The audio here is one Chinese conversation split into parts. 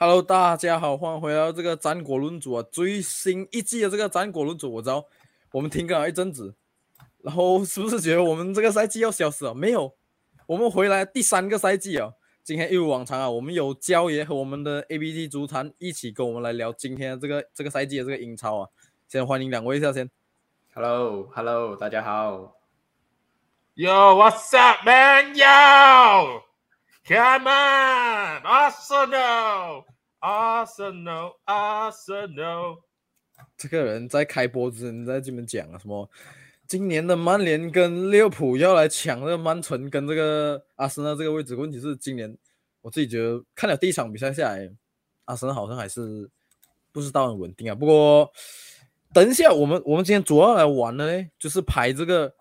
Hello，大家好，欢迎回到这个战果论组啊，最新一季的这个战果论组，我知道我们停更了一阵子，然后是不是觉得我们这个赛季要消失了？没有，我们回来第三个赛季啊。今天一如往常啊，我们有焦爷和我们的 ABT 足坛一起跟我们来聊今天的这个这个赛季的这个英超啊。先欢迎两位一下先。Hello，Hello，大家好。Yo，What's up, man? Yo, come on, Arsenal, Arsenal, Arsenal。这个人在开播之前在这边讲啊，什么今年的曼联跟利物浦要来抢这个曼城跟这个阿森纳这个位置。问题是今年我自己觉得看了第一场比赛下来，阿森纳好像还是不知道很稳定啊。不过等一下我们我们今天主要来玩的呢，就是排这个。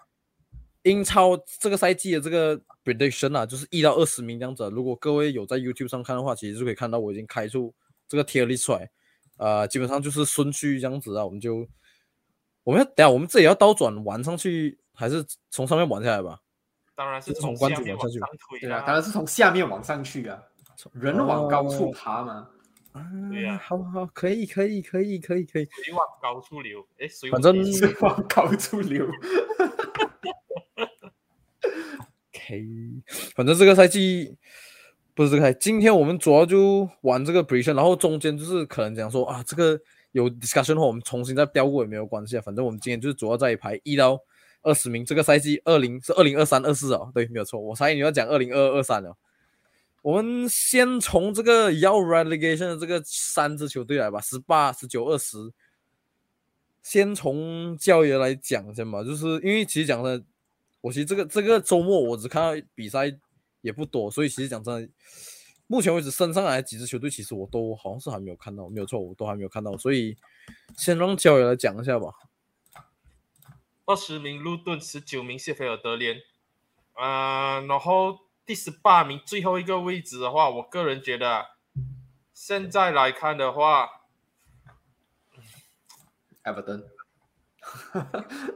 英超这个赛季的这个 prediction 啊，就是一到二十名这样子。如果各位有在 YouTube 上看的话，其实就可以看到我已经开出这个 tier list 出来，呃，基本上就是顺序这样子啊。我们就我们要等下我们这里要倒转玩上去，还是从上面玩下来吧？当然是从关注往上去。对啊，当然是从下面往上去啊，人往高处爬嘛。对呀，好好，可以，可以，可以，可以，可以。水往高处流，哎，反正 水往高处流。嘿反正这个赛季不是这个，今天我们主要就玩这个 p r e s i o n 然后中间就是可能讲说啊，这个有 discussion 的话，我们重新再标过也没有关系啊。反正我们今天就是主要在排一到二十名，这个赛季二零是二零二三二四啊，对，没有错。我猜你要讲二零二二三了。我们先从这个要 relegation 的这个三支球队来吧，十八、十九、二十。先从教爷来讲先吧，就是因为其实讲的。我其实这个这个周末我只看到比赛也不多，所以其实讲真的，目前为止升上来几支球队，其实我都好像是还没有看到，没有错，我都还没有看到，所以先让教友来讲一下吧。二十名路顿，十九名谢菲尔德联，嗯，然后第十八名最后一个位置的话，我个人觉得现在来看的话，Everton。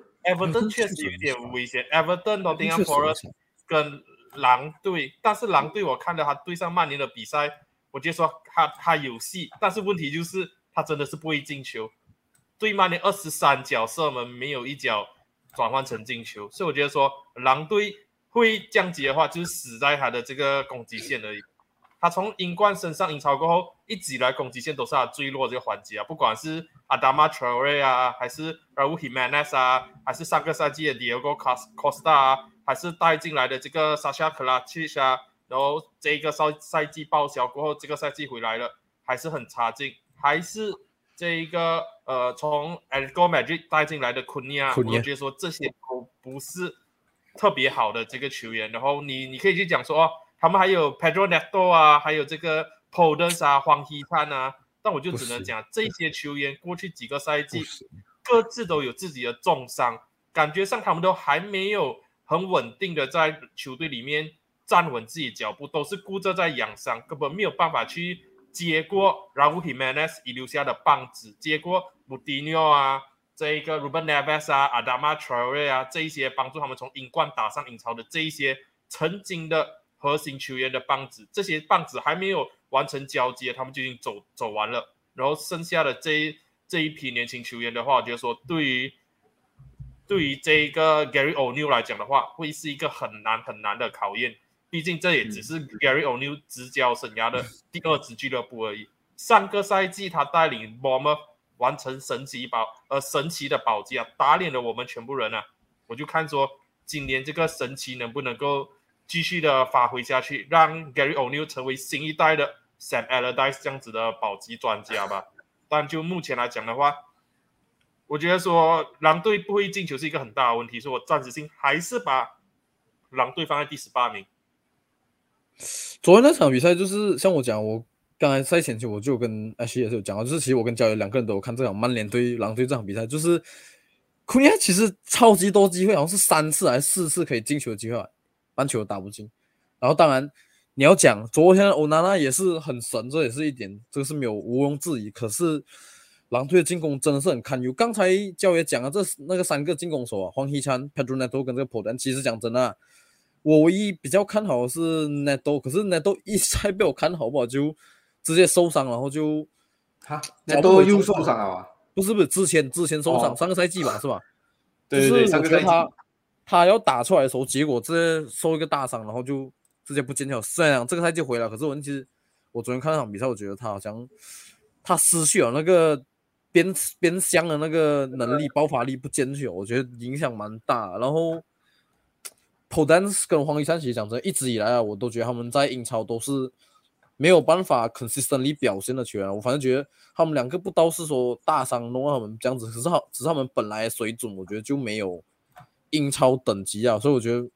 Everton 确实有点危险，Everton、Nottingham Forest 跟狼队，但是狼队我看到他对上曼联的比赛，我就说他他有戏，但是问题就是他真的是不会进球，对曼联二十三脚射门没有一脚转换成进球，所以我觉得说狼队会降级的话，就是死在他的这个攻击线而已。他从英冠身上英超过后，一直以来攻击线都是他最弱这个环节啊，不管是阿达玛·特瑞啊，还是拉乌·希曼内斯啊，还是上个赛季的迪奥戈·卡斯科斯塔啊，还是带进来的这个沙夏·克拉奇啊，然后这个赛赛季报销过后，这个赛季回来了，还是很差劲，还是这一个呃，从 a l 马 Madrid 带进来的库尼亚，我觉得说这些都不是特别好的这个球员，然后你你可以去讲说。他们还有 Pedro Neto 啊，还有这个 Podence 啊，黄希灿啊，但我就只能讲这些球员过去几个赛季各自都有自己的重伤，感觉上他们都还没有很稳定的在球队里面站稳自己脚步，都是顾着在养伤，根本没有办法去接过 Raul Jimenez 遗留下的棒子，接过 mutino 啊，这一个 Ruben Neves 啊，Adama Traore 啊，这一些帮助他们从英冠打上英超的这一些曾经的。核心球员的棒子，这些棒子还没有完成交接，他们就已经走走完了。然后剩下的这一这一批年轻球员的话，我觉得说对于对于这一个 Gary O'Neill 来讲的话，会是一个很难很难的考验。毕竟这也只是 Gary O'Neill 执教生涯的第二支俱乐部而已。上个赛季他带领 Bournemouth 完成神奇保呃神奇的保级啊，打脸了我们全部人啊！我就看说今年这个神奇能不能够。继续的发挥下去，让 Gary O'Neill 成为新一代的 Sam Allardyce 这样子的保级专家吧。但就目前来讲的话，我觉得说狼队不会进球是一个很大的问题，所以我暂时性还是把狼队放在第十八名。昨天那场比赛就是像我讲，我刚才赛前期我就跟 H 也是有讲到，就是其实我跟焦爷两个人都有看这场曼联对狼队这场比赛，就是库尼亚其实超级多机会，好像是三次还是四次可以进球的机会。篮球打不进，然后当然你要讲昨天欧娜娜也是很神，这也是一点，这个是没有毋庸置疑。可是狼队的进攻真的是很堪忧。刚才教也讲了，这那个三个进攻手啊，黄希灿、Pedro Neto 跟这个 p o d 其实讲真的，我唯一比较看好的是 Neto，可是 Neto 一再被我看好不好，就直接受伤，然后就他那都又受伤了啊？不是不是，之前之前受伤，上个赛季吧，是吧？对对对，上个赛季他他要打出来的时候，结果直接受一个大伤，然后就直接不见了。虽然这个赛季回来，可是我其实我昨天看那场比赛，我觉得他好像他失去了那个边边箱的那个能力，爆发力不坚决，我觉得影响蛮大。然后 p o d a n s 跟黄一山其实讲真，一直以来啊，我都觉得他们在英超都是。没有办法 consistently 表现的球员，我反正觉得他们两个不都是说大伤弄他们这样子，可是好，只是他们本来水准，我觉得就没有英超等级啊，所以我觉得，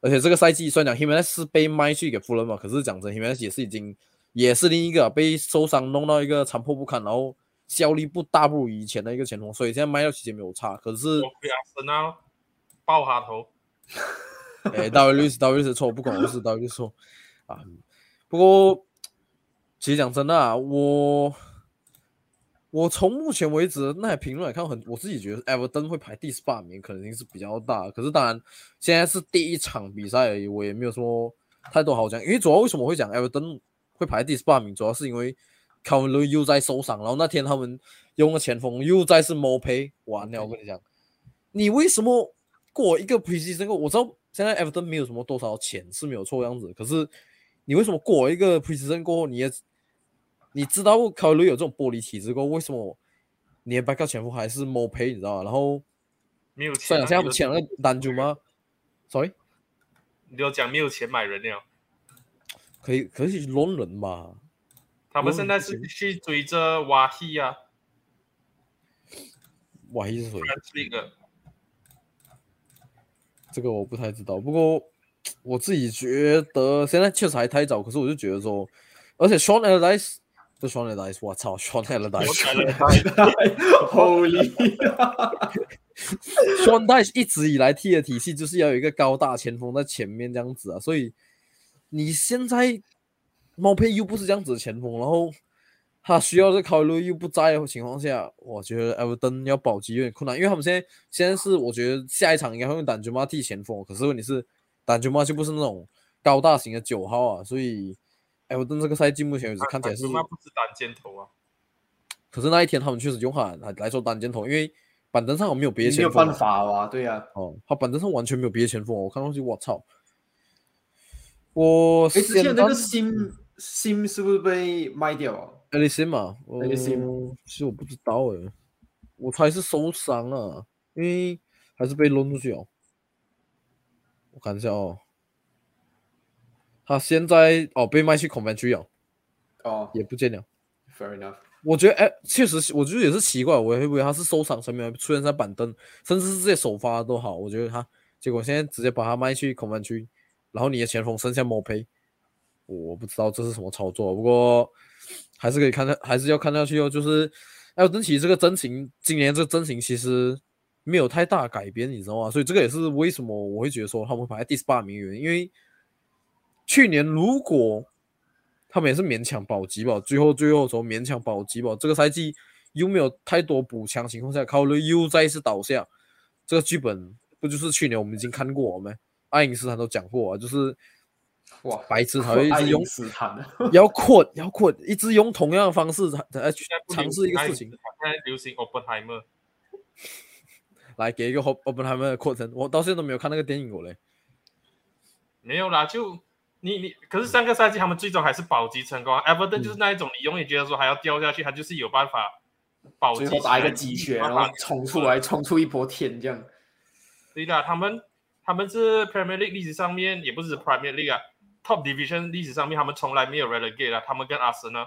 而且这个赛季虽然讲 h i m e n e 是被卖去给富人嘛，可是讲真 h i m e n e 也是已经也是另一个被受伤弄到一个残破不堪，然后效率不大不如以前的一个前锋，所以现在卖掉期间没有差，可是爆哈头，哎，大卫律师，大卫律师错，不管我是大卫律师错啊。不过，其实讲真的啊，我我从目前为止那些评论来看，很我自己觉得 Everton 会排第十八名，可能性是比较大。可是当然，现在是第一场比赛而已，我也没有说太多好讲。因为主要为什么会讲 Everton 会排第十八名，主要是因为 c a l 又在受伤，然后那天他们用了前锋又再是 m o p a 完了，我跟你讲，你为什么过一个 Preseason？我知道现在 Everton 没有什么多少钱是没有错样子，可是。你为什么过一个 preseason 过后，你也你知道考虑有这种玻璃体质过，为什么你的 backup 前锋还是 p a 你知道吗？然后没有钱，现在不签了单主吗？Sorry，你要讲没有钱买人了，可以可以乱人嘛？他们现在是去追着瓦希啊，瓦希是谁？这个我不太知道，不过。我自己觉得现在确实还太早，可是我就觉得说，而且 Sean Allardyce 不 Sean Allardyce，我操，Sean Allardyce，Holy，Sean Allardyce 一直以来踢的体系就是要有一个高大前锋在前面这样子啊，所以你现在猫佩又不是这样子的前锋，然后他需要这考虑又不在的情况下，我觉得 Everton 要保级有点困难，因为他们现在现在是我觉得下一场应该会用丹吉马替前锋，可是问题是。单球嘛就不是那种高大型的九号啊，所以艾弗顿这个赛季目前为止看起来是不是单箭头啊？可是那一天他们确实用他来来说单箭头，因为板凳上我没有别的前锋，没有办法啊，对呀，哦，他板凳上完全没有别的前锋，我看上去我操，我哎，之前那个新新是不是被卖掉啊？艾利森嘛，艾利森，其实我不知道哎，我猜是受伤了，因为还是被扔出去哦。我看一下哦，他现在哦被卖去 Convention 了，哦也不见了。Fair enough。我觉得哎，确实，我觉得也是奇怪，我会不会他是受伤，才没有出现在板凳，甚至是这些首发都好。我觉得他结果现在直接把他卖去 Convention，然后你的前锋剩下 a y 我不知道这是什么操作，不过还是可以看下，还是要看下去哦。就是艾登奇这个阵型，今年这个阵型其实。没有太大改变，你知道吗？所以这个也是为什么我会觉得说他们会排在第十八名原因。因为去年如果他们也是勉强保级吧，最后最后说勉强保级吧，这个赛季又没有太多补强情况下，考虑又再一次倒下，这个剧本不就是去年我们已经看过吗？爱因斯坦都讲过啊，就是哇，白痴才会一直用斯坦，要困要困，一直用同样的方式来去尝试一个事情。现在流行 Oppenheimer。来给一个 Openheimer 的过程，我到现在都没有看那个电影过嘞。没有啦，就你你，可是上个赛季他们最终还是保级成功。Everton 就是那一种，你永远觉得说还要掉下去，他就是有办法保级，打一个鸡血，然后冲出来，冲出一波天这样。对的，他们他们是 Premier League 历史上面也不是 Premier League 啊，Top Division 历史上面他们从来没有 Relegate 啊，他们跟阿森呢，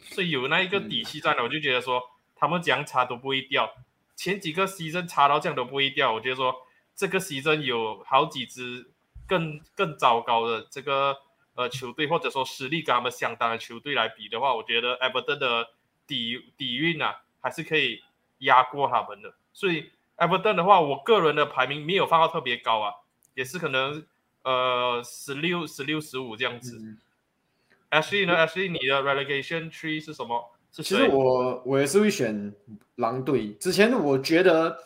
所以有那一个底气在的，我就觉得说他们怎样差都不会掉。前几个 season 差到这样都不会掉，我觉得说这个 season 有好几支更更糟糕的这个呃球队，或者说实力跟他们相当的球队来比的话，我觉得 Everton 的底底蕴啊还是可以压过他们的。所以 Everton 的话，我个人的排名没有放到特别高啊，也是可能呃十六、十六、十五这样子。Ashley 呢？Ashley 你的 relegation tree 是什么？其实我我也是会选狼队。之前我觉得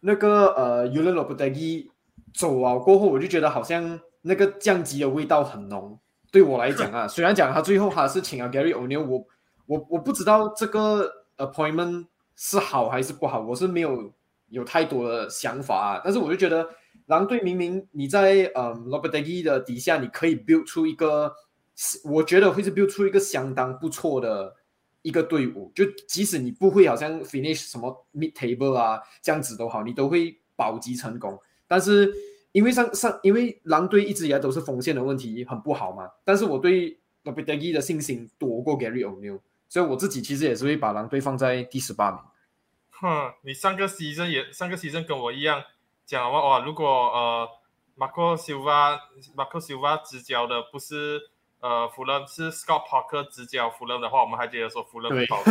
那个呃 u l a n o p e t e g i 走啊过后，我就觉得好像那个降级的味道很浓。对我来讲啊，虽然讲他最后他是请了 Gary O'Neil，我我我不知道这个 appointment 是好还是不好，我是没有有太多的想法啊。但是我就觉得狼队明明你在嗯 Lopetegui 的底下，你可以 build 出一个，我觉得会是 build 出一个相当不错的一个队伍。就即使你不会好像 finish 什么 mid table 啊这样子都好，你都会保级成功。但是因为上上，因为狼队一直以来都是锋线的问题很不好嘛，但是我对 Lopetegui 的信心多过 Gary O'Neil，所以我自己其实也是会把狼队放在第十八名。哼，你上个 season 也上个 season 跟我一样讲哇哇，如果呃 Marco Silva Marco Silva 执教的不是呃弗勒是 Scott Parker 执教弗勒的话，我们还觉得说弗伦对保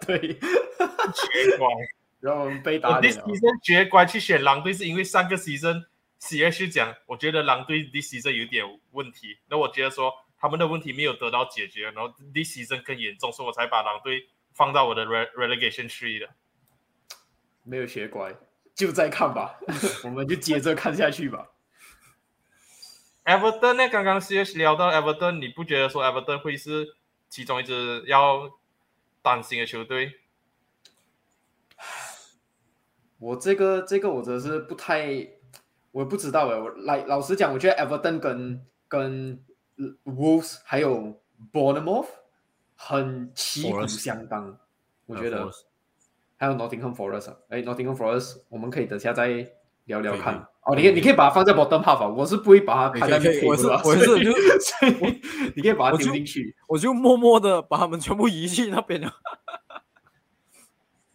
对，绝乖。然后我们被打这脸了。season 绝乖去选狼队，是因为上个 season C H 讲，我觉得狼队 this season 有点问题。那我觉得说他们的问题没有得到解决，然后 this season 更严重，所以我才把狼队放到我的 re relegation tree 的。没有学乖，就再看吧，我们就接着看下去吧。Everton 呢？刚刚 C H 聊到 Everton，你不觉得说 Everton 会是其中一支要担心的球队？我这个这个我真的是不太，我也不知道哎。我来老实讲，我觉得 Everton 跟跟 Wolves 还有 Bournemouth 很旗鼓相当，我觉得还有 Nottingham Forest 啊。哎，Nottingham Forest 我们可以等下再聊聊看。哦，你可以你可以把它放在 bottom half 啊，我是不会把它排在可以可以 mid 我是我是所以就所以你可以把它丢进去。我就默默的把他们全部移去那边了。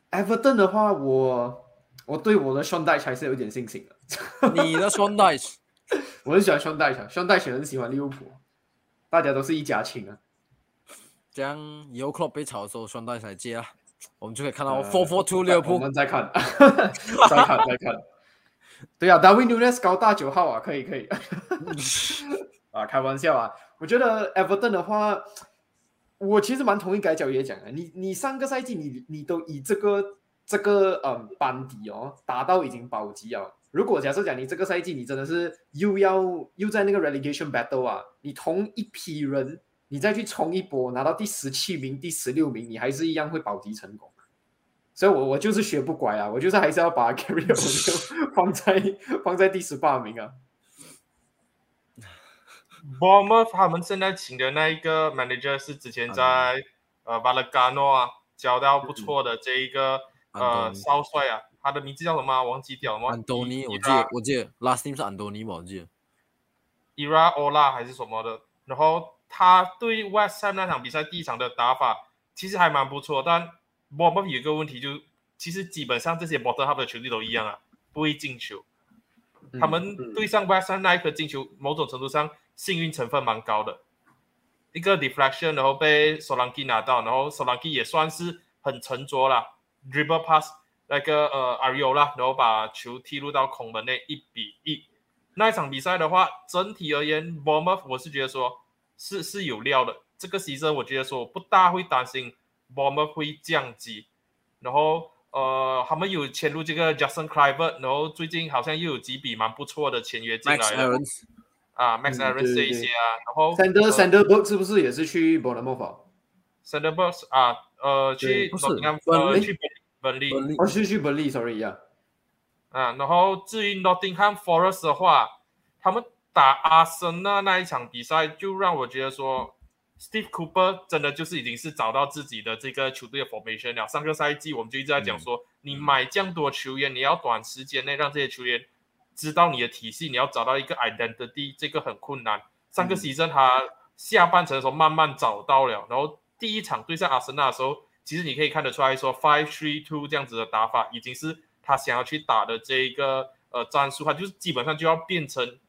Everton 的话，我我对我的 Sean Dyche 还是有点信心的。你的 Sean Dyche 我很喜欢 Sean Dyche，Sean Dyche 很喜欢利物浦，大家都是一家亲啊。这样以后 Klopp 被炒的时候，Sean Dyche 来接啊，我们就可以看到呃 Four Four Two 利物浦。我们再看，再看，再看。对啊，Darwin Nunes 高大九号啊，可以可以。啊，开玩笑啊！我觉得 Everton 的话，我其实蛮同意改角也讲的，你你上个赛季你你都以这个这个嗯班底哦打到已经保级了。如果假设讲你这个赛季你真的是又要又在那个 relegation battle 啊，你同一批人你再去冲一波拿到第十七名、第十六名，你还是一样会保级成功。所以我我就是学不乖啊，我就是还是要把 Gary O'Neil 放在放在第十八名啊。Bournemouth 他们现在请的那一个 manager 是之前在、呃 v a l e g a n o 啊教到不错的这一个、呃少帅啊，他的名字叫什么啊？忘记掉了吗？安东尼，我记得我记得 last name 是安东尼吧，我记得。Ira Ola 还是什么的，然后他对 West Ham 那场比赛第一场的打法其实还蛮不错，但 Bournemouth 有一个问题就，其实基本上这些 bottom half 的球队都一样啊，不会进球。他们嗯对上 West Ham 那一颗进球，某种程度上幸运成分蛮高的。一个 deflection，然后被 Solanke 拿到，然后 Solanke 也算是很沉着啦 River Pass 那个呃，RIO 啦，然后把球踢入到空门内一比一。那一场比赛的话，整体而言 b o m b e r 我是觉得说是是有料的。这个牺牲我觉得说不大会担心 b o m b e r 会降级。然后呃，他们有签入这个 Justin Cliver，然后最近好像又有几笔蛮不错的签约进来了。啊，Max Evans 这一些啊，然后。Sander Sanderbrook 是不是也是去 Bournemouth？Sanderbrook 啊呃去呃去。本利本利哦，是去 Burnley，sorry 呀。啊，然后至于 Nottingham Forest 的话，他们打阿森纳那一场比赛，就让我觉得说，Steve Cooper 真的就是已经是找到自己的这个球队的 formation 了。上个赛季我们就一直在讲说，你买这样多球员，你要短时间内让这些球员知道你的体系，你要找到一个 identity，这个很困难。上个嗯 season 他下半程的时候慢慢找到了，然后第一场对上阿森纳的时候，其实你可以看得出来说 five three two 这样子的打法已经是他想要去打的这一个呃战术，他就是基本上就要变成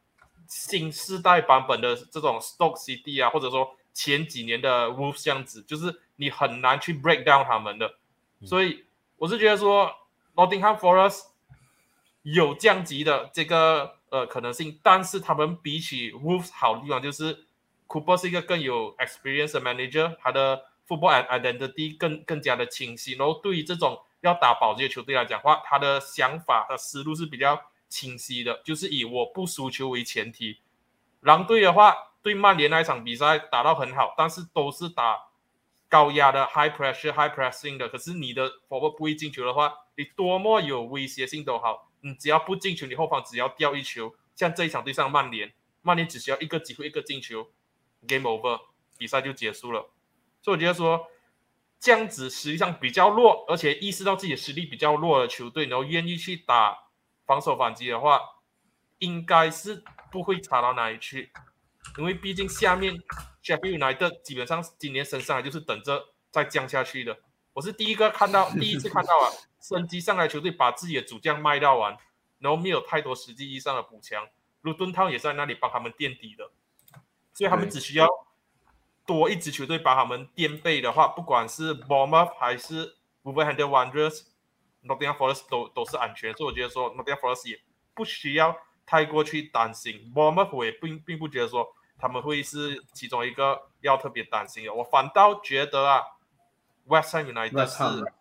新世代版本的这种 Stoke City 啊，或者说前几年的 Wolves 这样子，就是你很难去 break down 他们的。所以我是觉得说 Nottingham Forest 有降级的这个呃可能性，但是他们比起 Wolves 好的地方就是 Cooper 是一个更有 experience 的 manager，他的 football identity 更更加的清晰。然后对于这种要打保级的球队来讲话，他的想法和思路是比较清晰的，就是以我不输球为前提。狼队的话，对曼联那一场比赛打到很好，但是都是打高压的 high pressure high pressing 的。可是你的 forward 不会进球的话，你多么有威胁性都好，你只要不进球，你后方只要掉一球，像这一场对上曼联，曼联只需要一个机会一个进球，game over，比赛就结束了。所以我觉得说。这样子实际上比较弱，而且意识到自己的实力比较弱的球队，然后愿意去打防守反击的话，应该是不会差到哪里去。因为毕竟下面 Sheffield United 基本上今年升上来就是等着再降下去的。我是第一个看到，第一次看到啊，升级上来球队把自己的主将卖掉完，然后没有太多实际意义上的补强。卢顿汤也在那里帮他们垫底的，所以他们只需要。多一支球队把他们垫背的话，不管是 Bournemouth 还是 Wolverhampton Wanderers、Nottingham Forest 都都是安全，所以我觉得说 Nottingham Forest 也不需要太过去担心。Bournemouth 我也并并不觉得说他们会是其中一个要特别担心的，我反倒觉得啊，West Ham United 是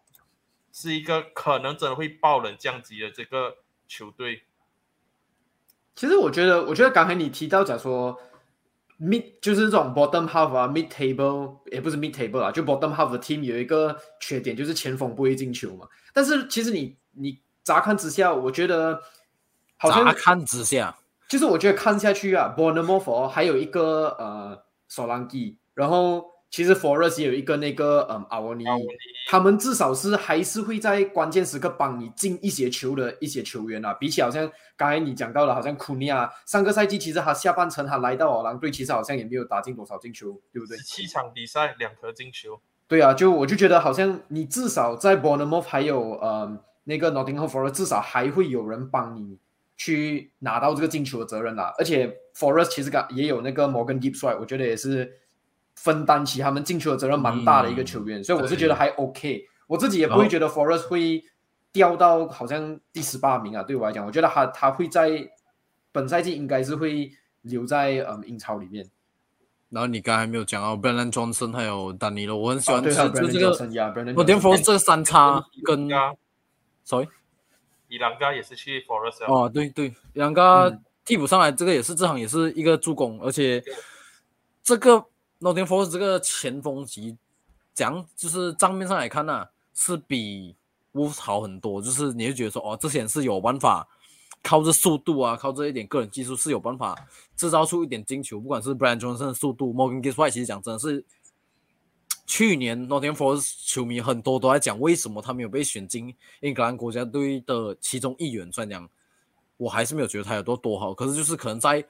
是一个可能真的会爆冷降级的这个球队。其实我觉得，我觉得刚才你提到讲说。mid 就是这种 bottom half 啊，mid table 也不是 mid table 啊，就 bottom half 的 team 有一个缺点就是前锋不会进球嘛。但是其实你你乍看之下，我觉得好像看之下，就是我觉得看下去啊 b o n a m o f o 还有一个呃 Solangi，然后其实 Forest 也有一个那个嗯阿沃尼，他们至少是还是会在关键时刻帮你进一些球的一些球员啊。比起好像刚才你讲到了，好像库尼亚上个赛季其实他下半程他来到狼队，其实好像也没有打进多少进球，对不对？七场比赛两颗进球。对啊，就我就觉得好像你至少在 Bournemouth 还有嗯那个 Nottingham Forest 至少还会有人帮你去拿到这个进球的责任啦。而且 Forest 其实刚也有那个 Morgan Gibbs，我觉得也是。分担起他们进球的责任蛮大的一个球员，所以我是觉得还 OK。我自己也不会觉得 Forest 会掉到好像第十八名啊。对我来讲，我觉得他他会在本赛季应该是会留在嗯英超里面。然后你刚才没有讲到 Brennan Johnson 还有丹尼罗，我很喜欢这这个我连 Forest 这个三叉跟 Sorry，伊朗加也是去 Forest 哦，对对，伊朗加替补上来，这个也是这场也是一个助攻，而且这个。Nothing f o r c e 这个前锋级，讲就是账面上来看呢，是比 Wolves 好很多。就是你会觉得说，哦，这些人是有办法靠着速度啊，靠这一点个人技术是有办法制造出一点进球。不管是 Brian Johnson 的速度，Morgan Gibbs，其实讲真的是，去年 Nottingham Forest 球迷很多都在讲，为什么他没有被选进英格兰国家队的其中一员。虽然讲，我还是没有觉得他有多多好，可是就是可能在。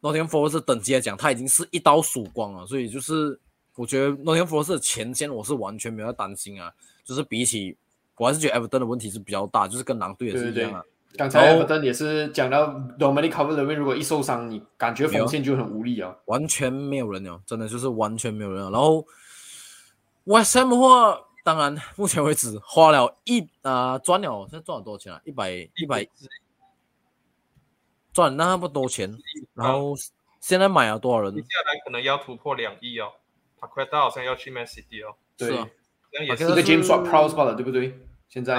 Nottingham Forest 等级来讲，他已经是一刀曙光了，所以就是我觉得 Nottingham Forest 的前线我是完全没有担心啊。就是比起，我还是觉得 Everton 的问题是比较大，就是跟狼队也是一样啊。刚才 Everton 也是讲到 Dominic c v e r l e n 如果一受伤，你感觉锋线就很无力啊，完全没有人了，真的就是完全没有人了。然后 West Ham 的话，当然目前为止花了一啊赚了，现在赚了多少钱啊？一百一百。赚那么多钱，然后现在买了多少人？接下来可能要突破两亿哦。他快到好像要去 Man City 哦。对，也是个 James Proud 罢了，对不对？现在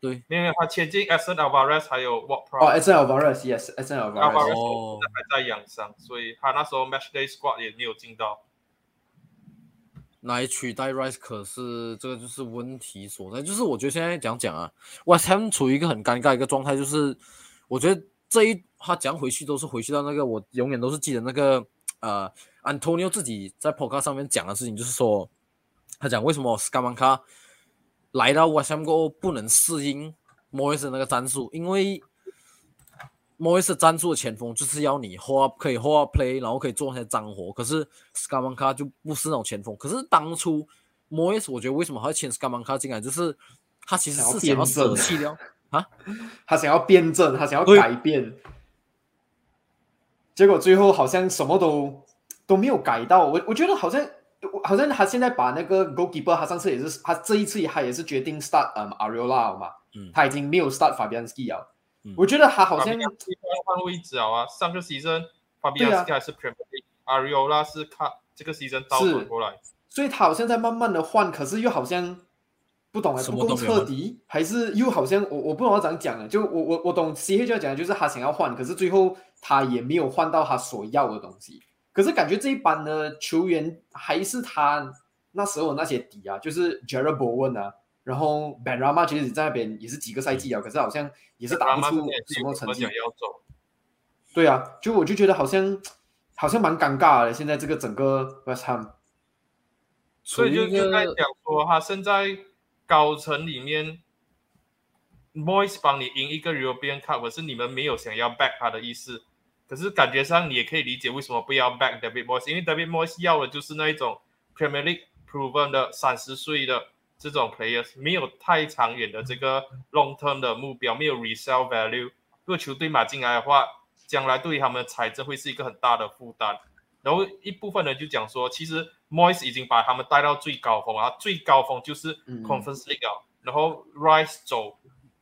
对，因为他签进 s n Alvarez 还有 What Proud。哦 s n Alvarez，Yes，s n Alvarez。哦，还在养伤，所以他那时候 Match Day Squad 也没有进到。来取代 Rice，可是这个就是问题所在。就是我觉得现在讲讲啊，West Ham 处于一个很尴尬一个状态，就是我觉得这一。他讲回去都是回去到那个，我永远都是记得那个，呃，Antonio 自己在 Podcast 上面讲的事情，就是说，他讲为什么 Scamanca 来到 West Ham 后不能适应 Moyes 那个战术，因为 Moyes 战术的前锋就是要你 hold up 可以 hold up play，然后可以做那些脏活，可是 Scamanca 就不是那种前锋。可是当初 Moyes 我觉得为什么还要签 Scamanca 进来，就是他其实是想要舍弃掉啊，他想要辩证，他想要改变。结果最后好像什么都都没有改到，我我觉得好像好像他现在把那个 goalkeeper，他上次也是他这一次他也是决定 start 嗯 Ariola 嘛，嗯，他已经没有 start Fabianski 了，我觉得他好像换位置啊，上个 season Fabianski 还是 Ariola 是看这个 season 倒转过来，所以他好像在慢慢的换，可是又好像。不懂啊，不够彻底，还是又好像我我不懂要怎样讲了。就我我我懂 C H 要讲的就是他想要换，可是最后他也没有换到他所要的东西。可是感觉这一班的球员还是他那时候那些底啊，就是 Jared Bowen 啊，然后 Ben Rama 其实在那边也是几个赛季啊，可是好像也是打不出什么成绩。要走。对啊，就我就觉得好像好像蛮尴尬的，现在这个整个 West Ham。所以就就在讲说，他现在高层里面，Moise 帮你赢一个 European Cup，可是你们没有想要 back 他的意思。可是感觉上你也可以理解为什么不要 back David Moyes，因为 David Moyes 要的就是那一种 Premier League proven 的三十岁的这种 players，没有太长远的这个 long term 的目标，没有 resale value。如果球队买进来的话，将来对于他们的财政会是一个很大的负担。然后一部分人就讲说，其实 Moyes 已经把他们带到最高峰啊，最高峰就是 Conference League，然后 Rice 走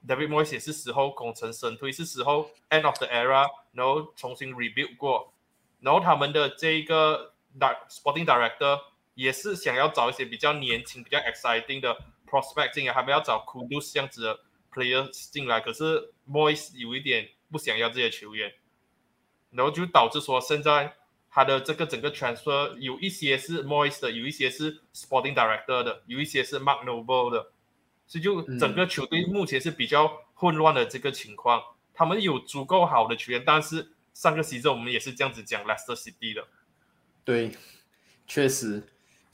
，David Moise 也是时候功成身退，是时候 End of the Era，然后重新 rebuild 过，然后他们的这个 Sporting Director 也是想要找一些比较年轻、比较 exciting 的 prospect 进来，他们要找 Kudus 这样子的 players 进来，可是 Moise 有一点不想要这些球员，然后就导致说现在。他的这个整个 transfer 有一些是 Moise 的，有一些是 Sporting Director 的，有一些是 Mark Noble 的，所以就整个球队目前是比较混乱的这个情况。他们有足够好的球员，但是上个赛季我们也是这样子讲 Leicester City 的。对，确实，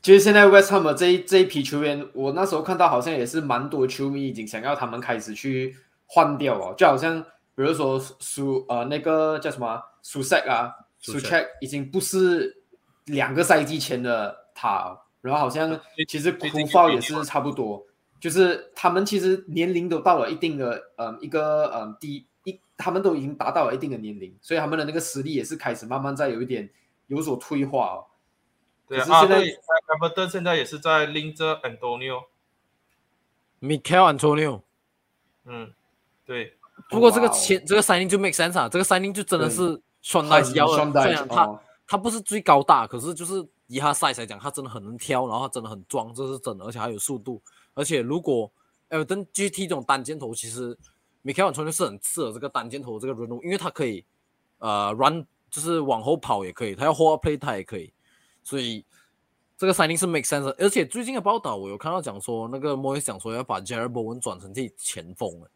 其实现在 West Ham 这一这一批球员，我那时候看到好像也是蛮多球迷已经想要他们开始去换掉哦，就好像比如说苏呃那个叫什么苏塞啊。苏 check 已经不是两个赛季前的他，然后好像其实库法也是差不多，就是他们其实年龄都到了一定的，嗯，一个嗯低一，他们都已经达到了一定的年龄，所以他们的那个实力也是开始慢慢在有一点有所退化哦。对啊，现在 Everton 现在也是在拎着 Antonio，Michael Antonio，嗯，对，不过这个前这个 signing 就 make sense 啊，这个 signing 就真的是。双带腰的，虽然他他不是最高大，可是就是以他 size 来讲，他真的很能挑，然后他真的很壮，这是真的，而且还有速度。而且如果踢这种单箭头，其实 Michael Antonio 是很适合这个单箭头这个任务，因为他可以呃 run，就是往后跑也可以，他要 hold play 他也可以，所以这个 signing 是 make sense。而且最近的报道我有看到讲说，那个 Moy 讲说要把 Jared Bowen 转成自己前锋了，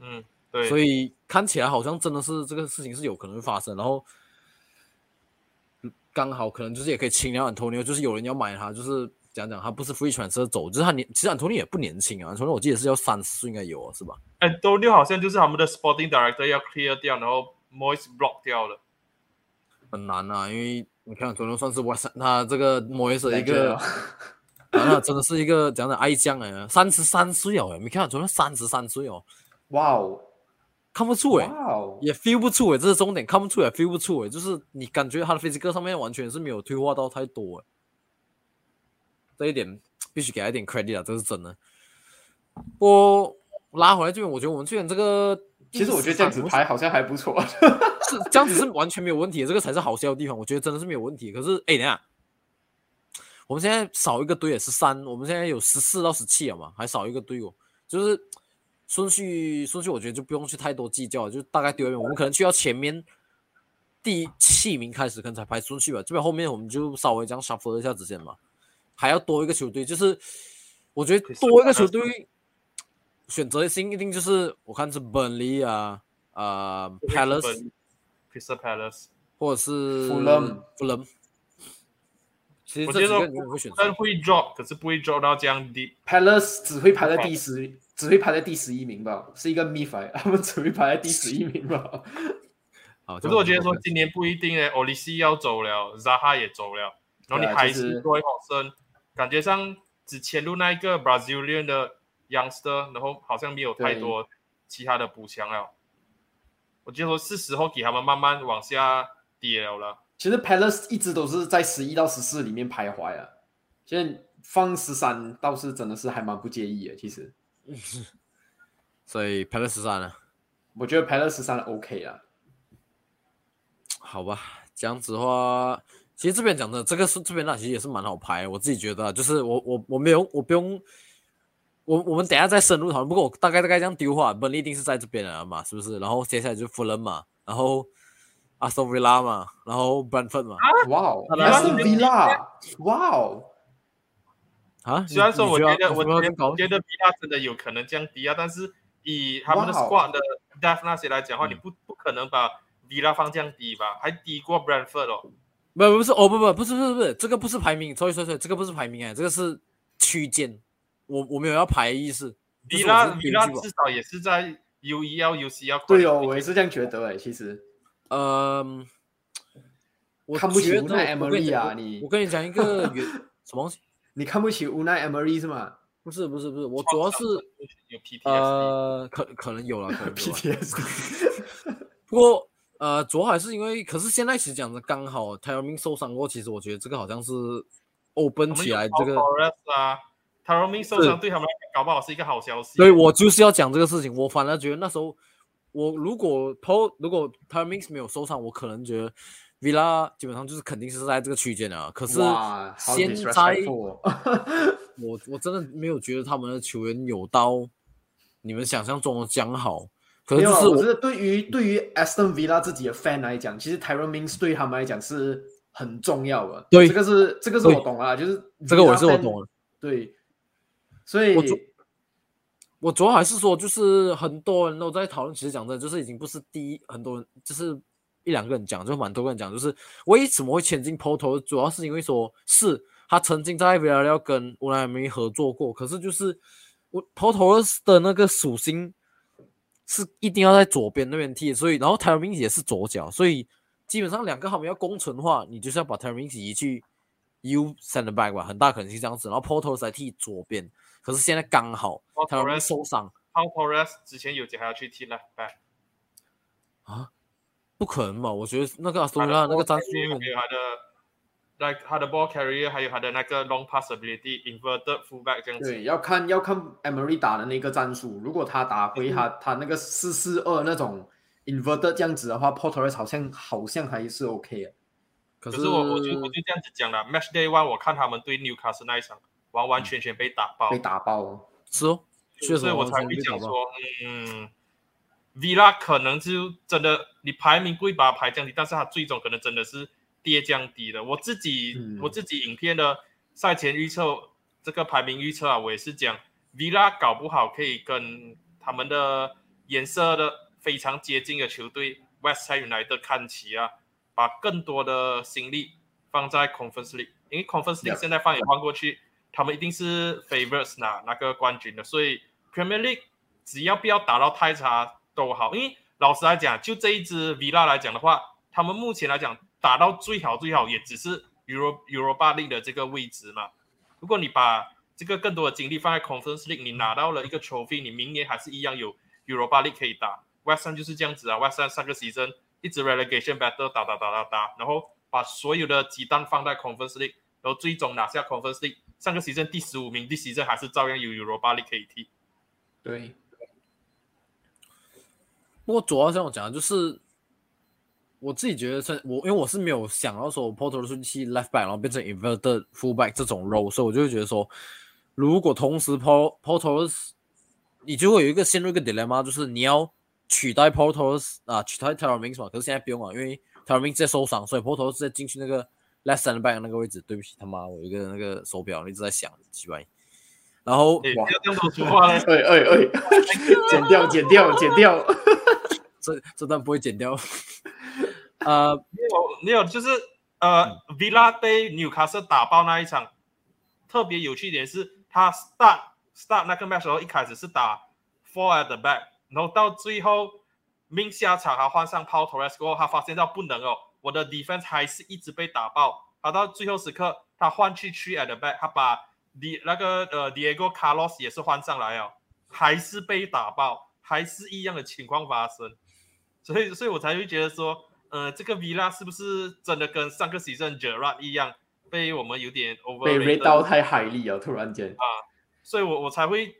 嗯。对，所以看起来好像真的是这个事情是有可能会发生，然后刚好可能就是也可以清掉 Antonio，就是有人要买他，就是讲讲他不是 free transfer 走，就是他年其实 Antonio 也不年轻啊，Antonio 我记得是要三十岁应该有啊，是吧？Antonio 好像就是他们的 sporting director 要 clear 掉，然后 Moise block 掉了，很难啊，因为你看 Antonio 算是我他这个 Moise 一个，啊，真的是一个讲讲爱将哎，三十三岁哦，你看 Antonio 三十三岁哦，哇哦！看不出哎，也 feel 不出哎，这是重点，看不出也 feel 不出哎，就是你感觉他的 physical 上面完全是没有退化到太多哎，这一点必须给他一点 credit 啊，这是真的。我拉回来这边，我觉得我们这边这个，其实我觉得这样子拍好像还不错，是这样子是完全没有问题的，这个才是好笑的地方，我觉得真的是没有问题。可是哎，等下，我们现在少一个队也是三，我们现在有十四到十七了嘛，还少一个队哦，就是。顺序顺序，我觉得就不用去太多计较，就大概丢一遍。我们可能去到前面第七名开始，可能才排顺序吧。这边后面我们就稍微这样 shuffle 一下子先嘛。还要多一个球队，就是我觉得多一个球队选择性一定就是我看是 Burnley 啊啊 Palace，Crystal Palace，或者是 Fulham，Fulham。其实我觉得但会 drop，可是不会 drop 到这样低。Palace 只会排在第十。只会排在第十一名吧，是一个秘法，他们只会排在第十一名吧。好，可是我觉得说今年不一定诶，奥利西要走了，Zaha 也走了，然后你还是多一好生，感觉上只签入那一个 Brazilian 的 youngster，然后好像没有太多其他的补强了。我觉得说是时候给他们慢慢往下跌了。其实 Palace 一直都是在十一到十四里面徘徊啊，现在放十三倒是真的是还蛮不介意的，其实。所以排了十三了，我觉得排了十三 OK 啊。好吧，这样子的话，其实这边讲的这个是这边那其实也是蛮好排，我自己觉得，就是我我我没有我不用，我我们等下再深入讨论。不过我大概大概这样丢话，本一定是在这边了嘛，是不是？然后接下来就富人嘛，然后阿斯顿维拉嘛，然后 Brentford 嘛。哇哦，当然还是是 Villa，哇哦，啊，虽然说我觉得我我觉得 Villa 真的有可能降低啊，但是以他们的 squad 的 depth 那些来讲的话，嗯你不不可能把 Villa 放降低吧？还低过 Brentford 哦。不不是哦不不不是不是不是这个不是排名，sorry sorry sorry，这个不是排名哎，这个是区间，我我没有要排的意思。就是我 Villa 只是编剧 Villa 吧至少也是在 U 一要 U C 要对哦，我也是这样觉得哎，其实嗯，我看不起无奈我跟你 Emery 啊你我跟你讲一个原什么东西？你看不起无奈 Emery 是吗不是不是不是，我主要是有 PTSD，、呃，可可能有了，可能有？PTSD，不过呃，主要还是因为，可是现在其实讲的刚好 t y r o m i n 受伤过，其实我觉得这个好像是 open 起来这个 t a r o m i n 受伤对他们来讲搞不好是一个好消息。所以我就是要讲这个事情。我反而觉得那时候，我如果 Paul 如果 t y r o m i n 没有受伤，我可能觉得 Villa 基本上就是肯定是在这个区间的啊。可是现在我我真的没有觉得他们的球员有到你们想象中的将好。可是我我觉得对于对于 Aston Villa 自己的 fan 来讲，其实 Tyrone Mings 对他们来讲是很重要的。对这个是这个是我懂啊，就是这个我 Villa 是我懂了。对，所以我主我主要还是说，就是很多人都在讨论，其实讲真的，就是已经不是第一，很多人就是一两个人讲，就蛮多个人讲，就是为什么会签进 Porto，主要是因为说是他曾经在 Villarreal 跟乌拉梅合作过，可是就是我 Porto 的那个属性是一定要在左边那边踢，所以然后 t y r o m i n 也是左脚，所以基本上两个他们要共存的话，你就是要把 t y r o m i n 移去 U center back 吧，很大可能性这样子，然后 Porto 来踢左边，可是现在刚好 t y r o m i n Torres 受伤。Paul Torres 之前有节还要去踢 left back，啊，不可能吧？我觉得那个阿斯顿维拉那个很还有他的 like 他的 ball carrier，还有他的那个 long pass ability，inverted fullback 这样子。对要看要看 Emery 打的那个战术，如果他打嗯回他他那个四四二那种 inverted 这样子的话 p o r t o r e s 好像好像还是 OK 啊。可可是我我就我就这样子讲了，Match Day One 我看他们对 Newcastle 那一场完完全全被打爆，被打爆哦。是哦，确实所以我才会讲说，嗯，Villa 可能就真的你排名不会把它排降低，但是他最终可能真的是跌降低的。我自己、嗯我自己影片的赛前预测这个排名预测啊，我也是讲 Villa 搞不好可以跟他们的颜色的非常接近的球队 West Ham United 看齐啊，把更多的心力放在 Conference League，因为 Conference League. 现在放眼望过去。他们一定是 favorites 拿那个冠军的，所以 Premier League 只要不要打到太差都好。因为老实来讲，就这一支 Villa 来讲的话，他们目前来讲打到最好最好也只是 Euro Europa League 的这个位置嘛。如果你把这个更多的精力放在 Conference League，你拿到了一个 trophy，你明年还是一样有 Europa League 可以打。West Ham 就是这样子啊，West Ham 上个 season 一直 relegation battle 打打打打打，然后把所有的鸡蛋放在 Conference League，然后最终拿下 Conference League。上个 season 第十五名，第 season 还是照样有 Europa League 可以踢。对，不过主要像我讲的，就是我自己觉得是，我因为我是没有想到说 Porto 是去 left back，然后变成 inverted fullback 这种 role，所以我就会觉得说，如果同时 Port Porto 你就会有一个陷入一个 dilemma，就是你要取代 Porto 啊，取代 t y r o m i n 嘛，可是现在不用了，因为 t y r o m i n 在受伤，所以 Porto 是在进去那个 left center back 那个位置。对不起，他妈，我有一个那个手表一直在响，奇怪。然后，哇不要这说话嘞。哎哎哎，剪掉剪掉剪掉。这这段不会剪掉。呃，没有没有，就是呃，Villa 被 Newcastle 打爆那一场，特别有趣一点是，他 start start 那个 match 时候一开始是打 four at the back，然后到最后命下场，他换上 Paul Torres 过后，他发现到不能哦，我的 defense 还是一直被打爆，他到最后时刻他换去 three at the back，他把 D 那个呃 Diego Carlos 也是换上来哦，还是被打爆，还是一样的情况发生，所以所以我才会觉得说。呃，这个 Villa 是不是真的跟上个 season Gerard 一样，被我们有点 over 被 rate 到太海里了，突然间啊。所以我我才会，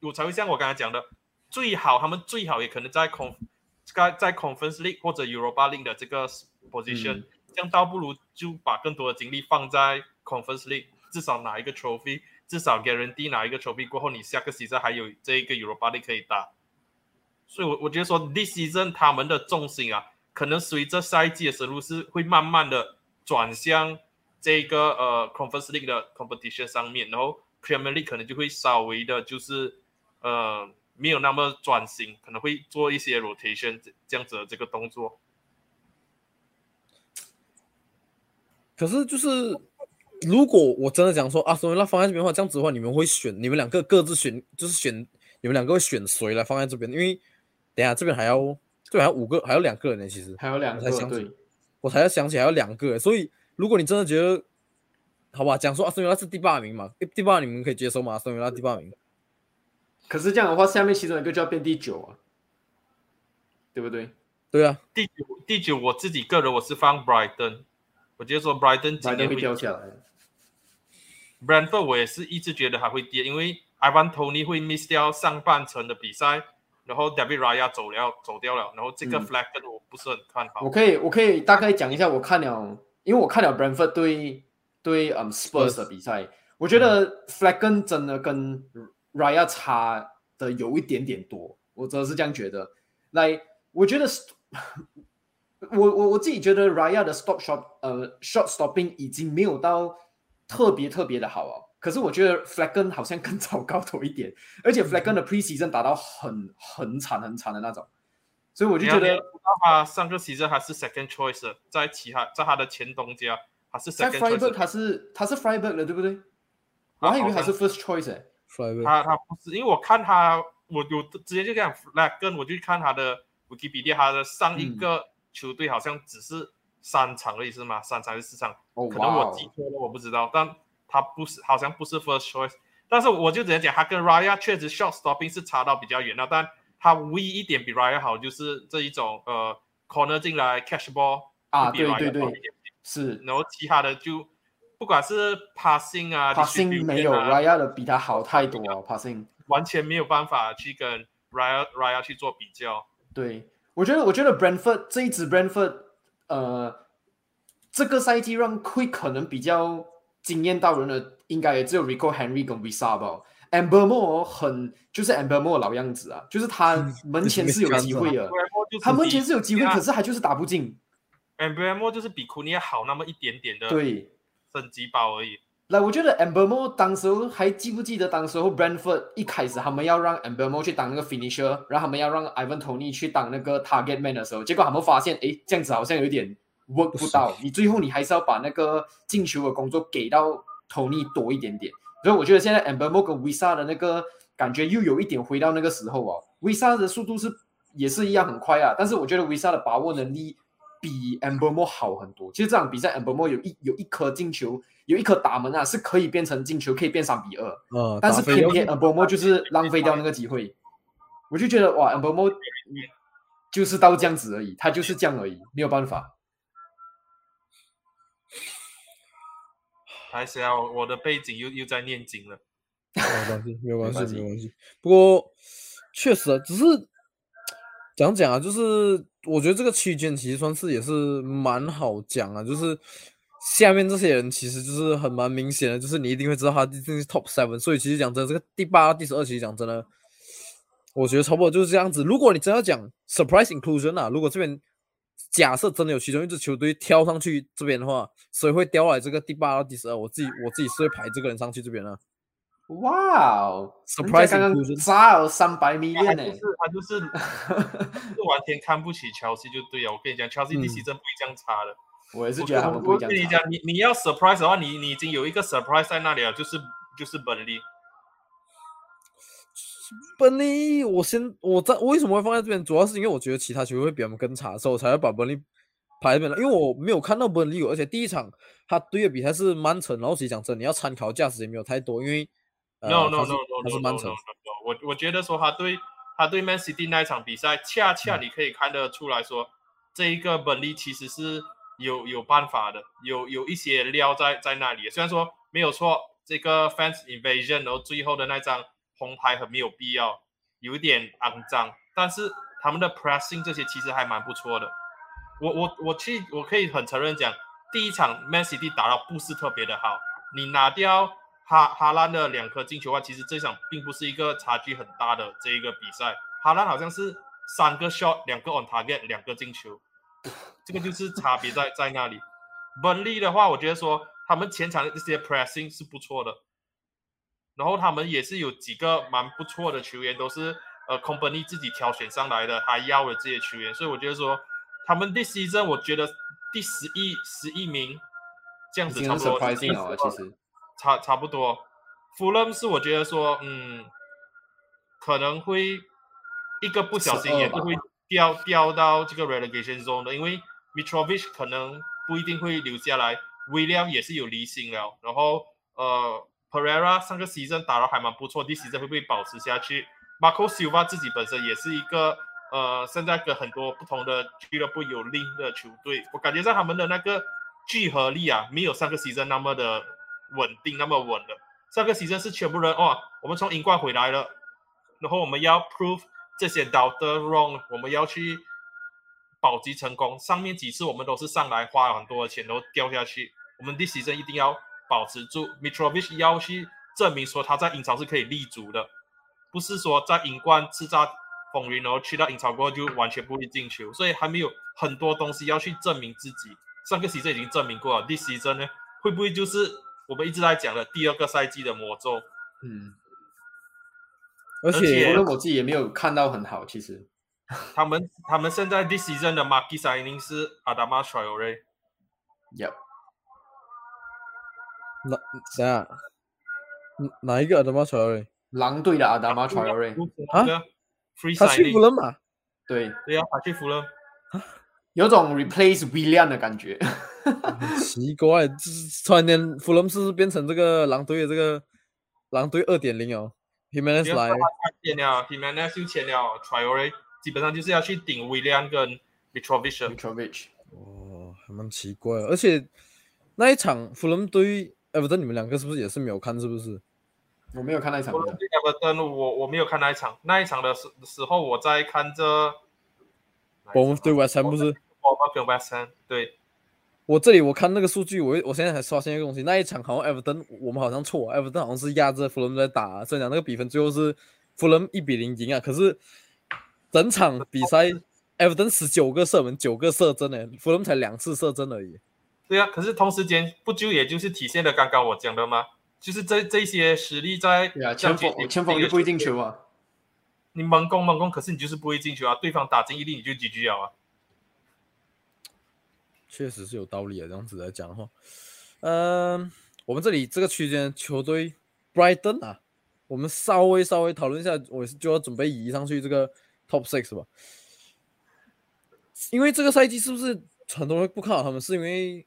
我才会像我刚才讲的，最好他们最好也可能在 con 在在 Conference League 或者 Europa League 的这个 position，、嗯这样倒不如就把更多的精力放在 Conference League，至少拿一个 trophy，至少 guarantee 拿一个 trophy 过后，你下个 season 还有这一个 Europa League 可以打。所以我，我觉得说，this season 他们的重心啊，可能随着赛季的深入是会慢慢的转向这个呃 Conference League 的 competition 上面，然后 Premier League 可能就会稍微的就是呃没有那么专心，可能会做一些 rotation 这样子的这个动作。可是就是，如果我真的讲说啊，所以那放在这边的话，这样子的话，你们会选你们两个各自选，就是选你们两个会选谁来放在这边？因为等下这边还要这边还有五个，还有两个人呢，其实还有两个我才想起对，我才要想起还有两个，所以如果你真的觉得，好吧，讲说阿森纳是第八名嘛，第八名你们可以接受吗？阿森纳第八名，可是这样的话，下面其中一个就要变第九啊，对不对？对啊，第九第九，我自己个人我是放 Brighton，我觉得说 Brighton 今哪年会掉下来。Brentford 我也是一直觉得还会跌，因为 Ivan Tony 会 miss 掉上半程的比赛，然后 David Raya 走了走掉了，然后这个嗯 Flacken 我不是很看好。我可以，我可以大概讲一下，我看了，因为我看了 Brentford 对对嗯 Spurs 的比赛，我觉得 Flacken 真的跟 Raya 差的有一点点多，我真的是这样觉得。来，我觉得是 我我我自己觉得 Raya 的 stop shot 呃 shot stopping 已经没有到特别特别的好哦。可是我觉得 Flacken 好像更 糟糕多一点，而且 Flacken 的 preseason 打到很很惨很惨的那种，所以我就觉得他上个 season 还是 second choice，在其他在他的前东家还是 second Freiburg choice，他是他是 Freiburg 的，对不对？我啊还以为他是 first choice 哎。Freiburg 他他不是，因为我看他，我有直接就讲 Flacken，我就看他的 Wikipedia，他的上嗯一个球队好像只是三场而已是吗？三场还是四场？哦可能我记错了，我不知道，但他不是，好像不是 first choice。但是我就只能讲，他跟 Raya 确实 shot stopping 是差到比较远了，但他唯一一点比 Raya 好，就是这一种呃 corner 进来 catch ball 啊对对对是然后其他的就不管是 passing 啊 passing 没有啊 Raya 的比他好太多了，passing。完全没有办法去跟 Raya Raya 去做比较。对，我觉得我觉得 Brentford 这一支 Brentford 呃，这个赛季让 Quick 可能比较惊艳到人的，应该也只有 Rico Henry 跟 Visa 吧。Amber Moore 很就是 Amber Moore 老样子啊，就是他门前是有机会的他门前是有机会，可是他就是打不进。Amber Mo 就是比库尼亚好那么一点点的对，升级包而已。来，我觉得 Amber Moore 当时候还记不记得当时候 Brentford 一开始他们要让 Amber Moore 去当那个 finisher，然后他们要让 Ivan Tony 去当那个 target man 的时候，结果他们发现，哎，这样子好像有点 work 不到，你最后你还是要把那个进球的工作给到 Tony 多一点点。所以我觉得现在 Amber Moore 跟 Visa 的那个感觉又有一点回到那个时候哦，Visa 的速度是也是一样很快啊，但是我觉得 Visa 的把握能力比 Amber Moore 好很多。其实这场比赛 Amber Moore 有一有一颗进球，有一颗打门啊，是可以变成进球，可以变三比二，呃，但是偏偏 Amber Moore 就是浪费掉那个机会。我就觉得哇，Amber Moore 就是到这样子而已，他就是这样而已，没有办法。还是要我的背景又又在念经了。没有关系，没有关系，没关系没有关系。不过确实啊，只是讲讲啊，就是我觉得这个区间其实算是也是蛮好讲啊，就是下面这些人其实就是很蛮明显的，就是你一定会知道他一定是 top seven，所以其实讲真的，这个第八、第十二，其实讲真的，我觉得差不多就是这样子。如果你真要讲 surprise inclusion 啊，如果这边假设真的有其中一支球队跳上去这边的话，谁会掉来这个第八到第十二？我自己我自己是会排这个人上去这边的。哇哦 Surprise 刚刚砸了三百米他链呢，就是他就是就是 完全看不起乔西就对了。我跟你讲，乔西嗯第七真不会这样差的。我也是觉得他们不会这样打。我跟你讲，你你要 surprise 的话，你你已经有一个 surprise 在那里了，就是就是本利。本利，我先我在我为什么会放在这边，主要是因为我觉得其他球队会比他们更差，所以我才会把本利排这边来。因为我没有看到本利，而且第一场他对的比赛是曼城，然后其实讲真，你要参考价值也没有太多，因为呃 No no no no 是曼城我我觉得说他对他对 Man City 那一场比赛，恰恰嗯你可以看得出来说，这一个本利其实是有有办法的，有有一些料在在那里。虽然说没有错，这个 fans invasion，然后最后的那张红牌很没有必要，有一点肮脏，但是他们的 pressing 这些其实还蛮不错的。我我我去，我可以很承认讲，第一场 Man City 打到不是特别的好，你拿掉哈哈兰的两颗进球啊，其实这场并不是一个差距很大的这一个比赛。哈兰好像是三个 shot，两个 on target，两个进球。这个就是差别在在那里。本利的话，我觉得说他们前场的这些 pressing 是不错的，然后他们也是有几个蛮不错的球员，都是呃 company 自己挑选上来的，他要的这些球员，所以我觉得说他们 this season 我觉得第十一十一名这样子差不多，了，其实差差不多。弗勒姆是我觉得说，嗯，可能会一个不小心也是会掉掉到这个 relegation zone 的，因为 Mitrovic 可能。不一定会留下来，威廉也是有离心了。然后呃，Pereira 上个 season 打的还蛮不错，第 season 会不会保持下去？Marco Silva 自己本身也是一个呃，现在跟很多不同的俱乐部有 link 的球队，我感觉在他们的那个聚合力啊，没有上个 season 那么的稳定，那么稳的。上个 season 是全部人哦，我们从英冠回来了，然后我们要 prove 这些 doubter wrong，我们要去。保级成功，上面几次我们都是上来花了很多的钱，然后掉下去。我们第十阵一定要保持住，Mitrovic 要去证明说他在英超是可以立足的，不是说在英冠叱咤风云，然后去到英超过后就完全不会进球。所以还没有很多东西要去证明自己。上个赛季已经证明过了，第十阵呢会不会就是我们一直在讲的第二个赛季的魔咒？嗯，而且我自己也没有看到很好，其实。他们他们现在 this season 的 market signing 是 Adama Traore，Yep。哪谁啊？哪一个 Adama Traore？狼队的 Adama Traore 啊？他去湖人嘛？对对呀，他去湖人，有种 replace William 的感觉。奇怪，突然间湖人是不是变成这个狼队的这个狼队二点零哦？Himenez 来签了，Himenez 又签了 Traore。基本上就是要去顶威廉跟 Mitrovic。Mitrovic，哦，还蛮奇怪。而且那一场弗伦对 Everton，你们两个是不是也是没有看？是不是？我没有看那一场。Everton，我我没有看那一场。那一场的时时候，我在看着。我们对 West Ham 不是？我跟 West Ham 对。我这里我看那个数据，我我现在才刷新一个东西。那一场好像 Everton，我们好像错，Everton 好像是压着弗伦在打。所以讲那个比分最后是弗伦一比零赢啊。可是。整场比赛，Everton 十九个射门，九个射正诶，弗伦才两次射正而已。对啊，可是同时间不就也就是体现了刚刚我讲的吗？就是这这些实力在对啊，前锋前锋就不会进球啊。你猛攻猛攻，可是你就是不会进球啊。对方打进一粒你就 GG 啊。确实是有道理啊，这样子来讲的话，嗯，我们这里这个区间球队 Brighton 啊，我们稍微稍微讨论一下，我是就要准备移上去这个。Top six 吧，因为这个赛季是不是很多人不看好他们？是因为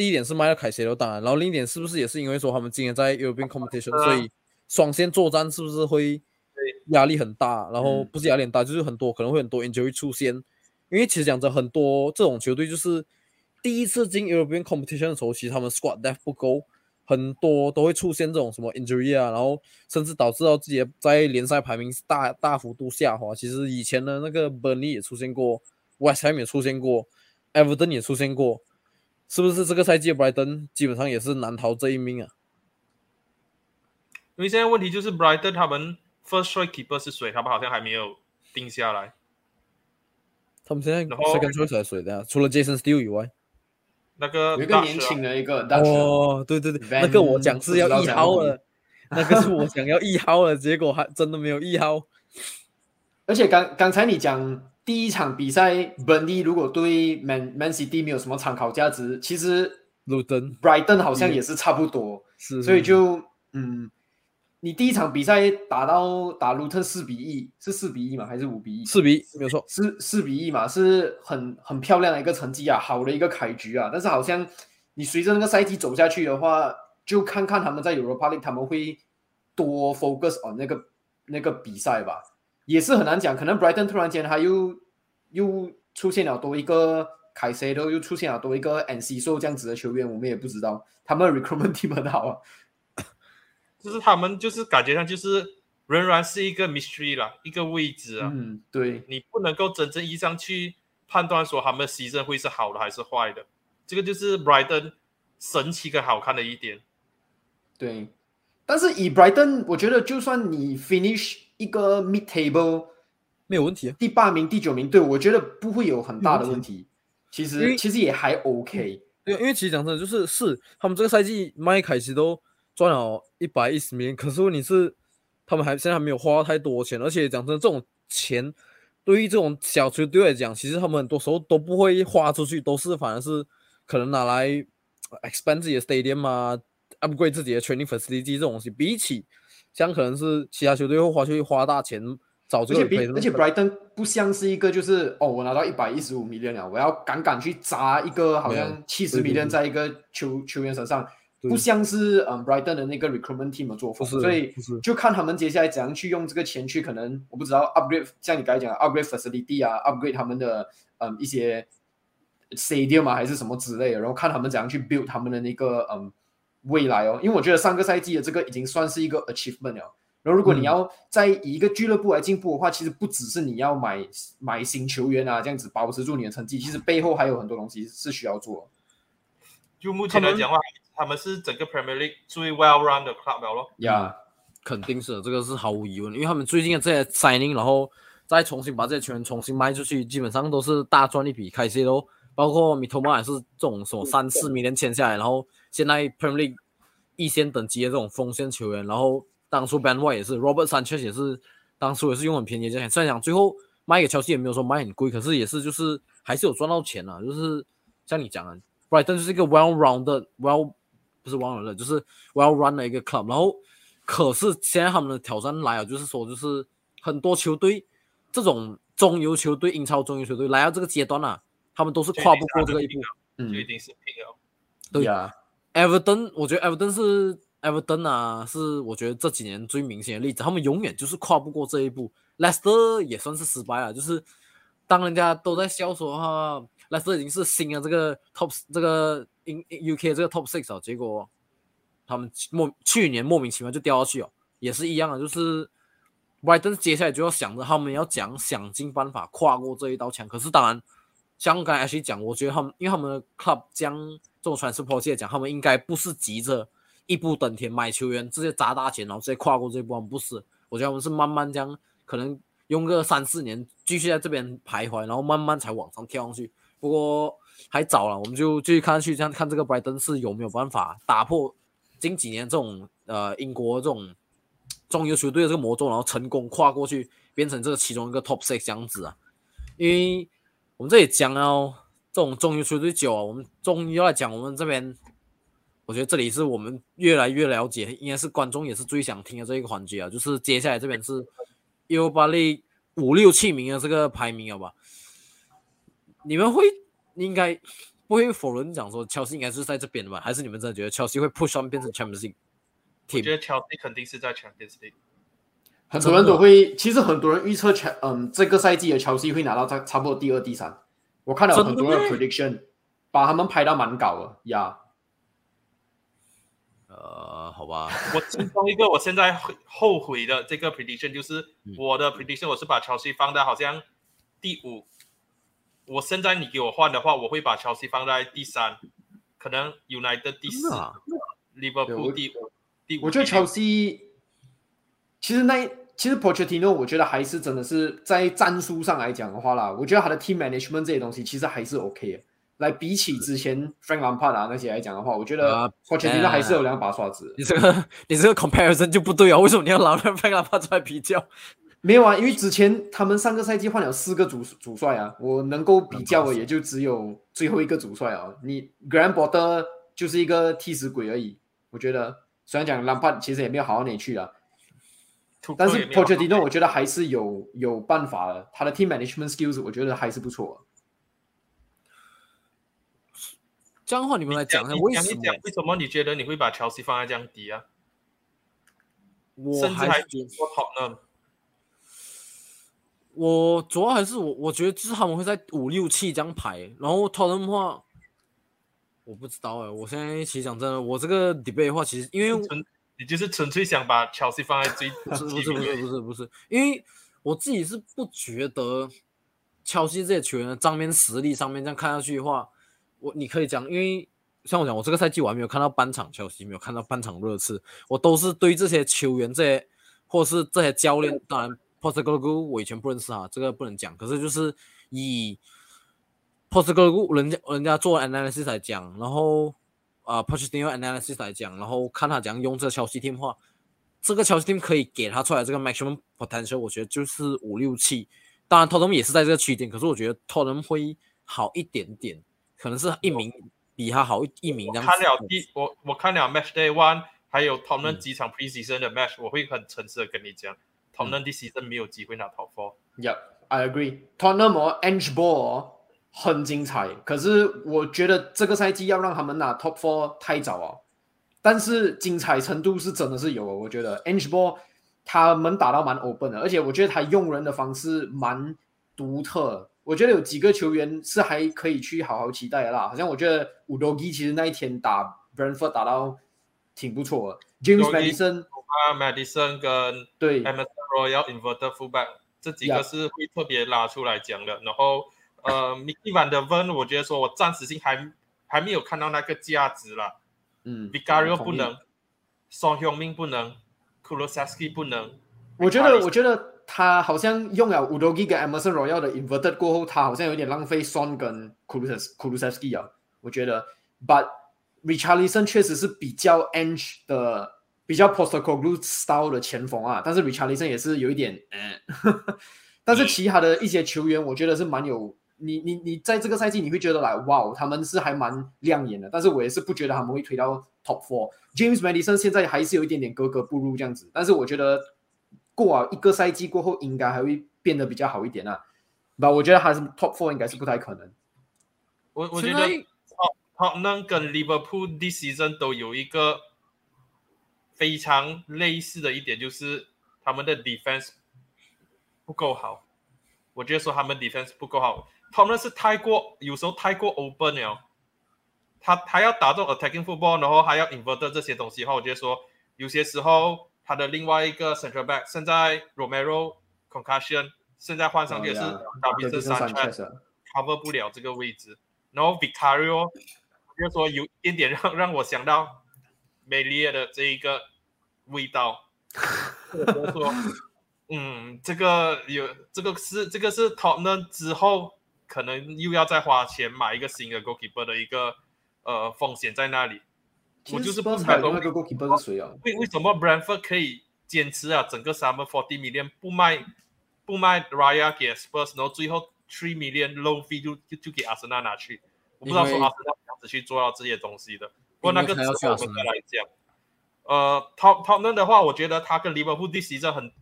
第一点是卖了凯西罗，当然，然后另一点是不是也是因为说他们今年在 European competition，所以双线作战是不是会压力很大？然后不是压力很大，就是很多可能会很多 injury 出现。因为其实讲真很多这种球队就是第一次进 European competition 的时候，其实他们 squad depth 不够。很多都会出现这种什么 injury 啊，然后甚至导致到自己在联赛排名大大幅度下滑。其实以前的那个 Burnley 也出现过，West Ham 也出现过，Everton 也出现过，是不是这个赛季 Brighton 基本上也是难逃这一命啊？因为现在问题就是 Brighton 他们 first choice keeper 是谁？他们好像还没有定下来。他们现在 second choice 是谁的？除了 Jason Steele 以外。那个有一个年轻的一个哦，对对对，那个我讲是要一号了，那个是我想要一号的，结果还真的没有一号。而且刚刚才你讲第一场比赛，Burnley 如果对 Man Man City 没有什么参考价值，其实 Luton Brighton 好像也是差不多，是，所以就嗯。你第一场比赛打到打卢特四比一，是四比一吗？还是五比一？四比一，没有错，是四比一嘛，是很很漂亮的一个成绩啊，好的一个开局啊。但是好像你随着那个赛季走下去的话，就看看他们在 Europa League 他们会多 focus on 那个那个比赛吧，也是很难讲。可能 Brighton 突然间他又又出现了多一个凯塞都又出现了多一个 NC 说这样子的球员，我们也不知道。他们 recruitment team 很好啊。就是他们就是感觉上就是仍然是一个 mystery 啦，一个位置啊。嗯，对，你不能够真正意义上去判断说他们的牺牲会是好的还是坏的。这个就是 Brighton 神奇跟好看的一点。对，但是以 Brighton，我觉得就算你 finish 一个 mid table 没有问题，第八名、第九名，对我觉得不会有很大的问题。其实其实也还 OK。对，因为其实讲真的，就是是他们这个赛季麦凯奇都赚了一百一十 million，可是问题是他们还现在还没有花太多钱，而且讲真的，这种钱对于这种小球队来讲，其实他们很多时候都不会花出去，都是反而是可能拿来 expand 自己的 stadium 啊，upgrade 自己的 training facility 这种东西，比起像可能是其他球队会花去花大钱找这而且而且 Brighton 不像是一个就是哦，我拿到一百一十五 million 了，我要敢敢去砸一个好像七十 million 在一个球球员身上，不像是嗯 Brighton 的那个 recruitment team 的作风，所以就看他们接下来怎样去用这个钱去可能我不知道 upgrade，像你刚才讲的 upgrade facility 啊，upgrade 他们的嗯一些 stadium 啊还是什么之类的，然后看他们怎样去 build 他们的那个嗯未来哦，因为我觉得上个赛季的这个已经算是一个 achievement 了。然后，如果你嗯要在以一个俱乐部来进步的话，其实不只是你要买买新球员啊，这样子保持住你的成绩，其实背后还有很多东西是需要做。就目前来讲的话，他们是整个 Premier League 最 well run 的 club 了咯。呀、肯定是的，这个是毫无疑问的，因为他们最近的这些 signing，然后再重新把这些球员重新卖出去，基本上都是大赚一笔开销咯。包括米托马也是这种什么三四米年签下来，然后现在 Premier League 一线等级的这种锋线球员，然后当初 Ben White 也是，Robert Sanchez 也是，当初也是用很便宜的价钱，虽然讲最后卖给乔西也没有说卖很贵，可是也是就是还是有赚到钱啊，就是像你讲的，Brighton 就是一个 well rounded well 不是 well rounded，就是 well run 的一个 club，然后可是现在他们的挑战来了，就是说就是很多球队这种中游球队、英超中游球队来到这个阶段啊，他们都是跨不过这个一步。嗯就一定是 PL，。对呀 Everton，我觉得 Everton 是 Everton 啊，是我觉得这几年最明显的例子，他们永远就是跨不过这一步。Leicester 也算是失败了，就是当人家都在笑说哈，Leicester 已经是新的这个 top 这个 in UK 这个 top six 啊，结果他们莫去年莫名其妙就掉下去哦，也是一样的，就是 Brighton 接下来就要想着他们要讲想尽办法跨过这一道墙，可是当然。像刚才 H 讲，我觉得他们因为他们的 club 将这种 transfer 来讲，他们应该不是急着一步登天买球员，直接砸大钱，然后直接跨过这一步，不是。我觉得我们是慢慢这样，可能用个三四年继续在这边徘徊，然后慢慢才往上跳上去。不过还早了，我们就继续看下去，这样看这个拜登是有没有办法打破近几年这种呃英国这种中游球队的这个魔咒，然后成功跨过去，变成这个其中一个 top six 这样子啊。因为我们这里讲到这种中游球队久啊，我们终于要来讲我们这边，我觉得这里是我们越来越了解，应该是观众也是最想听的这一个环节啊，就是接下来这边是 U 八类五六七名的这个排名，好吧？你们会应该不会否认讲说乔西应该是在这边的吧？还是你们真的觉得乔西会 push on 变成 Champions League 我觉得乔西肯定是在 Champions League。很多人都会，其实很多人预测乔，嗯，这个赛季的乔西会拿到差差不多第二、第三。我看了很多人的 prediction，把他们拍到蛮高的呀。呃，好吧，我其中一个我现在后后悔的这个 prediction 就是嗯我的 prediction，我是把乔西放在好像第五。我现在你给我换的话，我会把乔西放在第三，可能 United 第四，Liverpool 第五。第五，我觉得乔西，其实那其实 Pochettino，我觉得还是真的是在战术上来讲的话啦，我觉得他的 team management 这些东西其实还是 OK 的。来比起之前 Frank Lampard 啊那些来讲的话，我觉得啊 Pochettino 还是有两把刷子。你这个 你这个 comparison 就不对啊！为什么你要拿 Frank Lampard 出来比较？没有啊，因为之前他们上个赛季换了四个主主帅啊，我能够比较的也就只有最后一个主帅啊。你 Grand b o t t e r 就是一个替死鬼而已。我觉得虽然讲 Lampard 其实也没有好到哪里去啊，但是突破也没有 Pochettino 我觉得还是有有办法的，他的 team management skills 我觉得还是不错。这样的话，你们来讲一下为什么？为什么你觉得你会把乔西放在这样低啊？我甚至还说 Tottenham 我主要还是我我觉得就是他们会在五六七这样排，然后 t t 的话，我不知道哎、我现在其实讲真的，我这个 debate 的话，其实因为纯你就是纯粹想把乔西放在最 不是不是不是不是不是，因为我自己是不觉得乔西这些球员的账面实力上面这样看下去的话，我你可以讲，因为像我讲，我这个赛季我还没有看到半场乔西，没有看到半场热刺，我都是对这些球员这些或是这些教练，当然 p o s t e c o g l u 我以前不认识啊，这个不能讲，可是就是以 post 个人家人家做 analysis 来讲，然后啊 p o s t i n analysis 来讲，然后看他怎样用这个消息 team 话，这个消息 team 可以给他出来这个 maximum potential，我觉得就是五六七。当然 Tottenham 也是在这个区间，可是我觉得 Tottenham 会好一点点，可能是一名比他好一名这样。看了第我我看了 match day one，还有 Tottenham 几场 preseason 的 match，我会很诚实的跟你讲，Tottenham 第 season 没有机会拿 top four。Yep，I agree。Tottenham 和 Ange Ball 很精彩，可是我觉得这个赛季要让他们拿 top four 太早啊。但是精彩程度是真的是有，我觉得 Ange Ball。他们打到蛮 open 的，而且我觉得他用人的方式蛮独特。我觉得有几个球员是还可以去好好期待的啦。好像我觉得五多基其实那一天打 Brentford 打到挺不错的。James Madison 啊，Madison 跟对 Emerson Royal Inverted Fullback 这几个是会特别拉出来讲的。然后呃，Mickey Van Der Ven，我觉得说我暂时性还还没有看到那个价值了。嗯，Vicario 不能，Son Heung-min 不能。库罗萨斯基不能，我觉得，我觉得他好像用了乌多基跟 Emerson Royal 的 Inverted 过后，他好像有点浪费 Son 跟库鲁斯库鲁萨斯基啊。我觉得，But Richarlison 确实是比较 Ange 的，比较 Postecoglou style 的前锋啊。但是 Richarlison 也是有一点，嗯，但是其他的一些球员，我觉得是蛮有，你你你在这个赛季你会觉得来，哇，他们是还蛮亮眼的。但是我也是不觉得他们会推到。Top four James Madison 现在还是有一点点格格不入这样子，但是我觉得过啊一个赛季过后应该还会变得比较好一点啊。那我觉得还是 Top four 应该是不太可能。我我觉得 Tottenham 跟 Liverpool this season 都有一个非常类似的一点，就是他们的 defense 不够好。我觉得说他们 defense 不够好，他们是太过有时候太过 open 了，他他要打这种 attacking football，然后还要 invert 这些东西的话，我觉得说有些时候他的另外一个 central back 现在 Romero concussion，现在换上去是 d a v i s Sanchez，cover 不了这个位置。然后 Victorio 就说有一点点让 让我想到梅利亚的这一个味道，就说嗯，这个有这个是这个是 top 呢之后。可能又要再花钱买一个新的 goalkeeper 的一个。呃，风险在那里？我就是不明白那个 goalkeeper 是谁啊？为为什么 Brentford 可以坚持啊？整个 summer forty million 不卖不卖 Raya 给 Spurs，然后最后 three million low fee 就就就给阿森纳拿去。我不知道说阿森纳怎样子去做到这些东西的。不过那个之后我们再来讲。呃，Top Tottenham 的话，我觉得他跟 Liverpool 第十很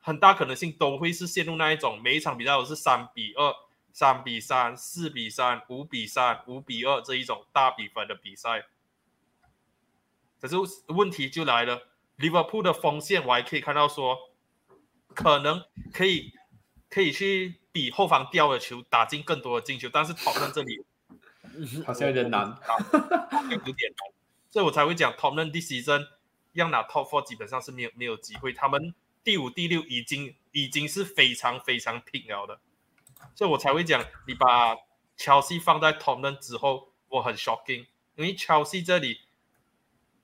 很大可能性都会是陷入那一种每一场比赛都是三比二。三比三、四比三、五比三、五比二这一种大比分的比赛，可是问题就来了，Liverpool 的锋线我还可以看到说，可能可以可以去比后方掉的球打进更多的进球，但是讨论这里 好像有点难，有点难，所以我才会讲 Tottenham this season 要拿 Top Four 基本上是没有没有机会，他们第五、第六已经已经是非常非常拼了的。所以我才会讲，你把乔西放在 Tottenham 之后，我很 shocking，因为乔西这里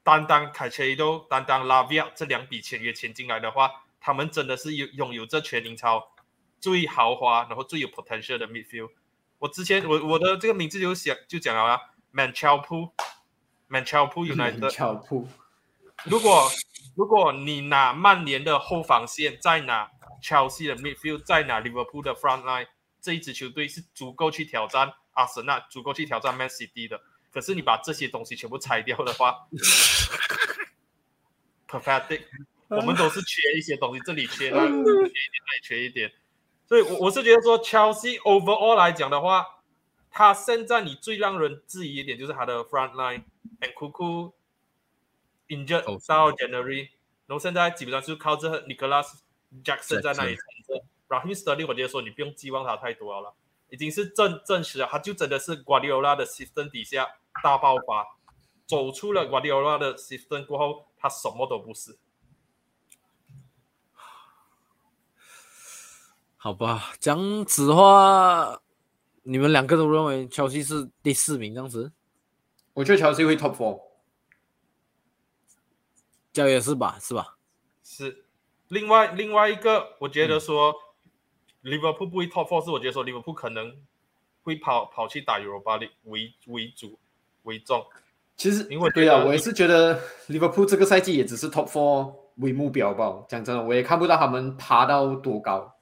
单单凯切都单单拉维亚这两笔签约签进来的话，他们真的是有拥有这全英超最豪华，然后最有 potential 的 midfield。我之前我我的这个名字就想就讲了啊，Manchester，Manchester United。如果如果你拿曼联的后防线，再拿乔西的 midfield，再拿 Liverpool 的 front line。这一支球队是足够去挑战阿森纳，足够去挑战 Man City 的。可是你把这些东西全部拆掉的话，perfect。我们都是缺一些东西，这里缺那 缺一点，那里缺一点。所以，我我是觉得说，Chelsea overall 来讲的话，他现在你最让人质疑一点就是他的 front line and Cuckoo injured 到 January，然后现在基本上就靠这 Nicholas Jackson 在那里撑着。Raheem Sterling，我觉得说你不用寄望他太多了，已经是证证实了，他就真的是 Guardiola 的 system 底下大爆发，走出了 Guardiola 的 system 过后，他什么都不是。好吧，这样子话，你们两个都认为乔西是第四名这样子？我觉得乔西会 top four，这也是吧？是吧？是。另外另外一个，我觉得说。Liverpool 不会 top four，是我觉得说 Liverpool 可能会跑跑去打 Europa League 为为主为重。其实因为对啊，我也是觉得 Liverpool 这个赛季也只是 Top Four 为目标吧。讲真的，我也看不到他们爬到多高，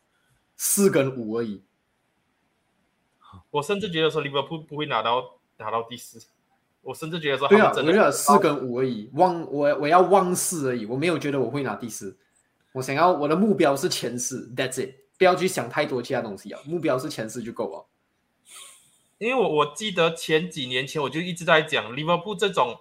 四跟五而已。我甚至觉得说 Liverpool 不会拿到拿到第四，我甚至觉得说对啊，们真的我觉得四跟五而已，望我我要望四而已，我没有觉得我会拿第四。我想要我的目标是前四，That's it，不要去想太多其他东西啊，目标是前四就够了。因为我我记得前几年前我就一直在讲利物浦这种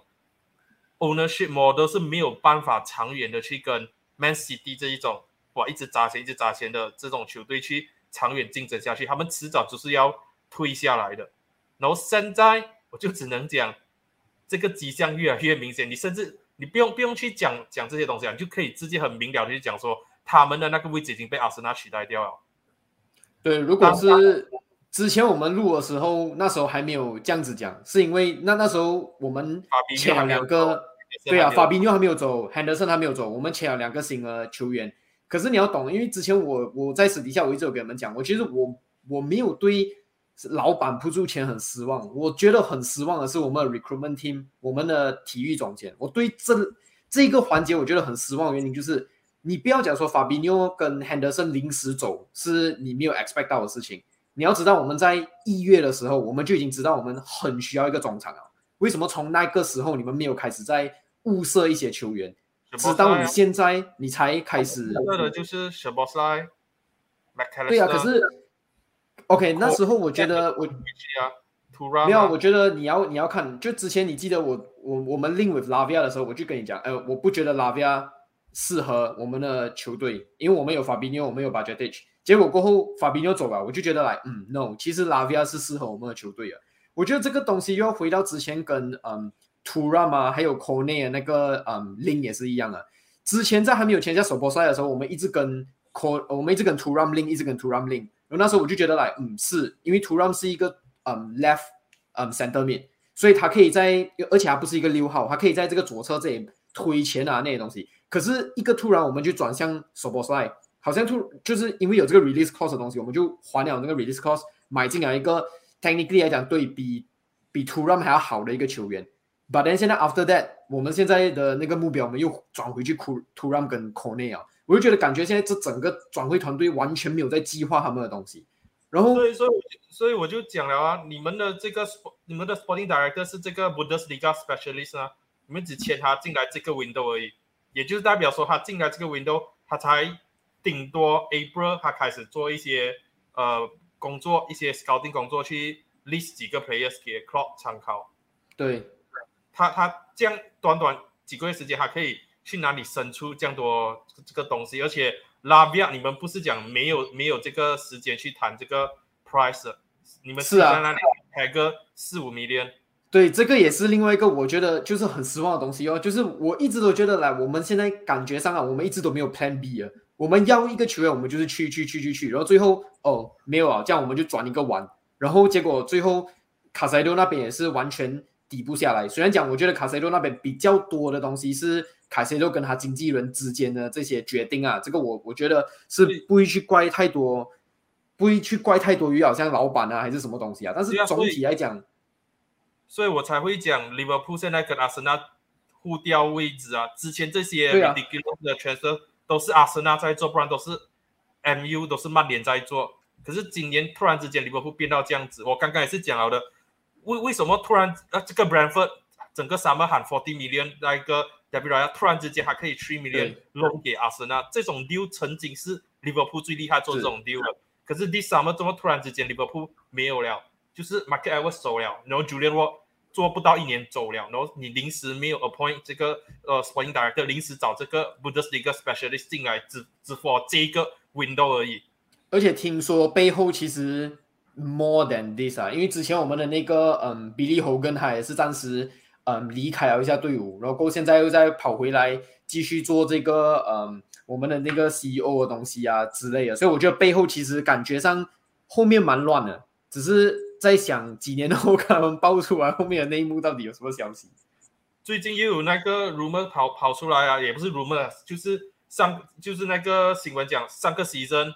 ownership model 是没有办法长远的去跟 Man City 这一种哇一直砸钱一直砸钱的这种球队去长远竞争下去，他们迟早就是要退下来的。然后现在我就只能讲这个迹象越来越明显，你甚至你不用不用去讲讲这些东西啊，你就可以直接很明了的去讲说他们的那个位置已经被阿森纳取代掉了。对，如果是之前我们录的时候，那时候还没有这样子讲，是因为那那时候我们签了两个，对啊，法比比纽还没有走，Henderson 还没有走，我们签了两个新的球员。可是你要懂，因为之前我我在私底下我一直有跟你们讲，我其实我我没有对老板扑出钱很失望，我觉得很失望的是我们的 recruitment team，我们的体育总监，我对这这一个环节我觉得很失望的原因就是，你不要讲说法比纽跟 Henderson 临时走是你没有 expect 到的事情，你要知道我们在一月的时候我们就已经知道我们很需要一个中场了。为什么从那个时候你们没有开始在物色一些球员？直到你现在你才开始。对啊，可是 OK，那时候我觉得我没有，我觉得你要你要看，就之前你记得我我我们 link with Lavia 的时候，我就跟你讲，呃，我不觉得 Lavia 适合我们的球队，因为我们有 Fabinho，我们有 Budgetage，结果过后 Fabinho 走了，我就觉得来，嗯，no，其实拉维亚是适合我们的球队的。我觉得这个东西又要回到之前跟嗯 tu ra，还有 Kone 那个嗯 lin 也是一样的。之前在还没有签下首波赛的时候，我们一直跟 K，我们一直跟 Turam lin 一直跟 Turam link。然后那时候我就觉得来，嗯，是因为 Turam 是一个嗯 left 嗯 center mid，所以他可以在，而且他不是一个六号，他可以在这个左侧这里推前啊那些东西。可是一个突然我们就转向首波赛，好像突就是因为有这个 release cost 的东西，我们就还了那个 release cost，买进来一个 technically 来讲对比比 Turam 还要好的一个球员。But then 现在 after that，我们现在的那个目标，我们又转回去 Turam 跟 Kone 啊，我就觉得感觉现在这整个转会团队完全没有在计划他们的东西。然后，所以，所以，所以我就讲了啊，你们的这个你们的 sporting director 是这个 Bundesliga specialist 啊，你们只签他进来这个 window 而已，也就是代表说他进来这个 window，他才顶多 April 他开始做一些呃工作，一些 scouting 工作去 list 几个 players 给 Klopp 参考。对，他他这样短短几个月时间，他可以去哪里生出这样多这个东西？而且拉比亚，你们不是讲没有没有这个时间去谈这个 price，你们是啊在那里开个四五 million，对，这个也是另外一个我觉得就是很失望的东西哦。就是我一直都觉得来，我们现在感觉上啊，我们一直都没有 Plan B 啊。我们要一个球员，我们就是去去去去去，然后最后哦没有啊，这样我们就转一个弯，然后结果最后卡塞多那边也是完全抵不下来。虽然讲我觉得卡塞多那边比较多的东西是卡塞多跟他经纪人之间的这些决定啊，这个我我觉得是不会去怪太多，不会去怪太多于好像老板啊还是什么东西啊。但是总体来讲，所以我才会讲 Liverpool 现在跟阿森纳互调位置啊。之前这些对啊 ridiculous 的 transfer 都是阿森纳在做，不然都是 MU 都是曼联在做。可是今年突然之间利物浦变到这样子，我刚刚也是讲了的，为为什么突然啊这个 Brentford 整个 summer 喊 forty million 那一个 w r 突然之间还可以 three million 对 loan 给阿森纳，这种 deal 曾经是利物浦最厉害做这种 deal 的。可是 this summer 怎么突然之间利物浦没有了？就是 Market Edwards 走了，然后 Julian 我做不到一年走了，然后你临时没有 appoint 这个呃 sporting director，临时找这个 Bundesliga specialist 进来，只只 for 这一个 window 而已。而且听说背后其实 more than this 啊，因为之前我们的那个嗯比利侯跟他也是暂时嗯离开了一下队伍，然后现在又再跑回来继续做这个嗯我们的那个 CEO 的东西啊之类的，所以我觉得背后其实感觉上后面蛮乱的，只是在想几年后看他们爆出来后面的内幕到底有什么消息。最近又有那个 rumor 跑跑出来啊，也不是 rumor，就是上就是那个新闻讲上个 season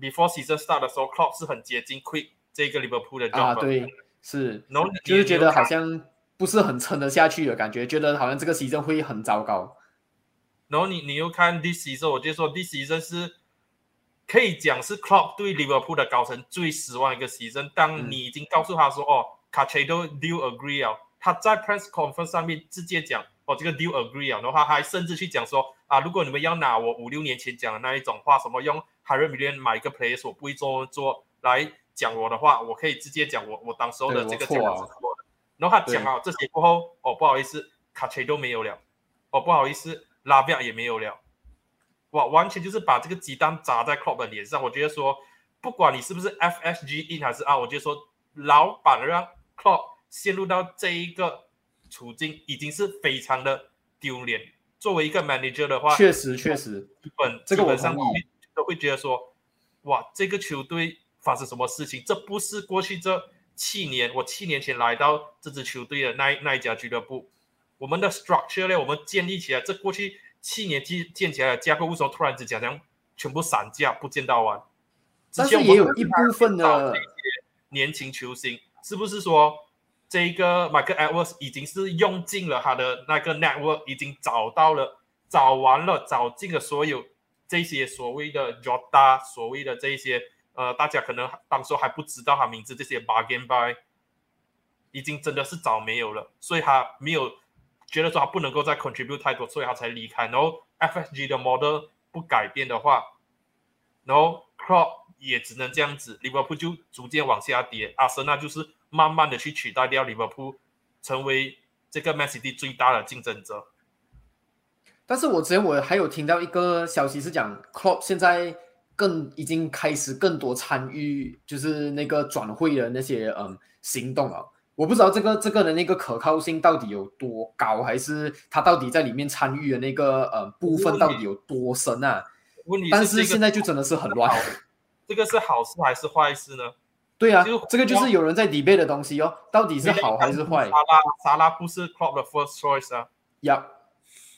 before season start 的时候，Klopp 是很接近 quit 这个利物浦的 job，啊，对，是，然后就是觉得好像。像不是很撑得下去的感觉，觉得好像这个 season 会很糟糕。然后你你又看 this season，我就说 this season 是可以讲是 Club 对 Liverpool 的高层最失望一个 season。当你已经告诉他说，哦 c a c h e d o deal agree 啊，他在 press conference 上面直接讲，哦，这个 deal agree 啊，然后他还甚至去讲说，啊，如果你们要拿我五六年前讲的那一种话，什么用 Harry Million 买一个 player 我不会做做来讲我的话，我可以直接讲我我当时候的这个讲法是错的。然后他讲啊这些过后，哦，不好意思，卡切都没有了，哦，不好意思。拉比亚也没有了，哇，完全就是把这个鸡蛋砸在 Club 的脸上。我觉得说，不管你是不是 FSG in 还是 out，我觉得说，老板让 Club 陷入到这一个处境，已经是非常的丢脸。作为一个 manager 的话，确实确实，基本这个基本上都会觉得说，哇，这个球队发生什么事情？这不是过去这七年，我七年前来到这支球队的那那一家俱乐部。我们的 structure 呢？我们建立起来，这过去七年建建起来的架构，为什么突然之间将全部散架，不见到完？但是也有一部分的年轻球星，是不是说这个 Michael Edwards 已经是用尽了他的那个 network，已经找到了、找完了、找尽了所有这些所谓的 Jota，所谓的这些呃，大家可能当时还不知道他名字，这些 bargain buy 已经真的是找没有了，所以他没有。觉得说他不能够再 contribute 太多，所以他才离开。然后 FSG 的 model 不改变的话，然后 Club 也只能这样子利物浦就逐渐往下跌。阿森纳就是慢慢的去取代掉利物浦成为这个 Man City 最大的竞争者。但是我之前我还有听到一个消息是讲，Club 现在更已经开始更多参与，就是那个转会的那些嗯行动了。我不知道这个这个的那个可靠性到底有多高，还是他到底在里面参与的那个呃部分到底有多深啊？但是现在就真的是很乱。这个是好事还是坏事呢？对啊，这个就是有人在 debate 的东西哦，到底是好还是坏？沙拉沙拉不是 club 的 first choice 啊。要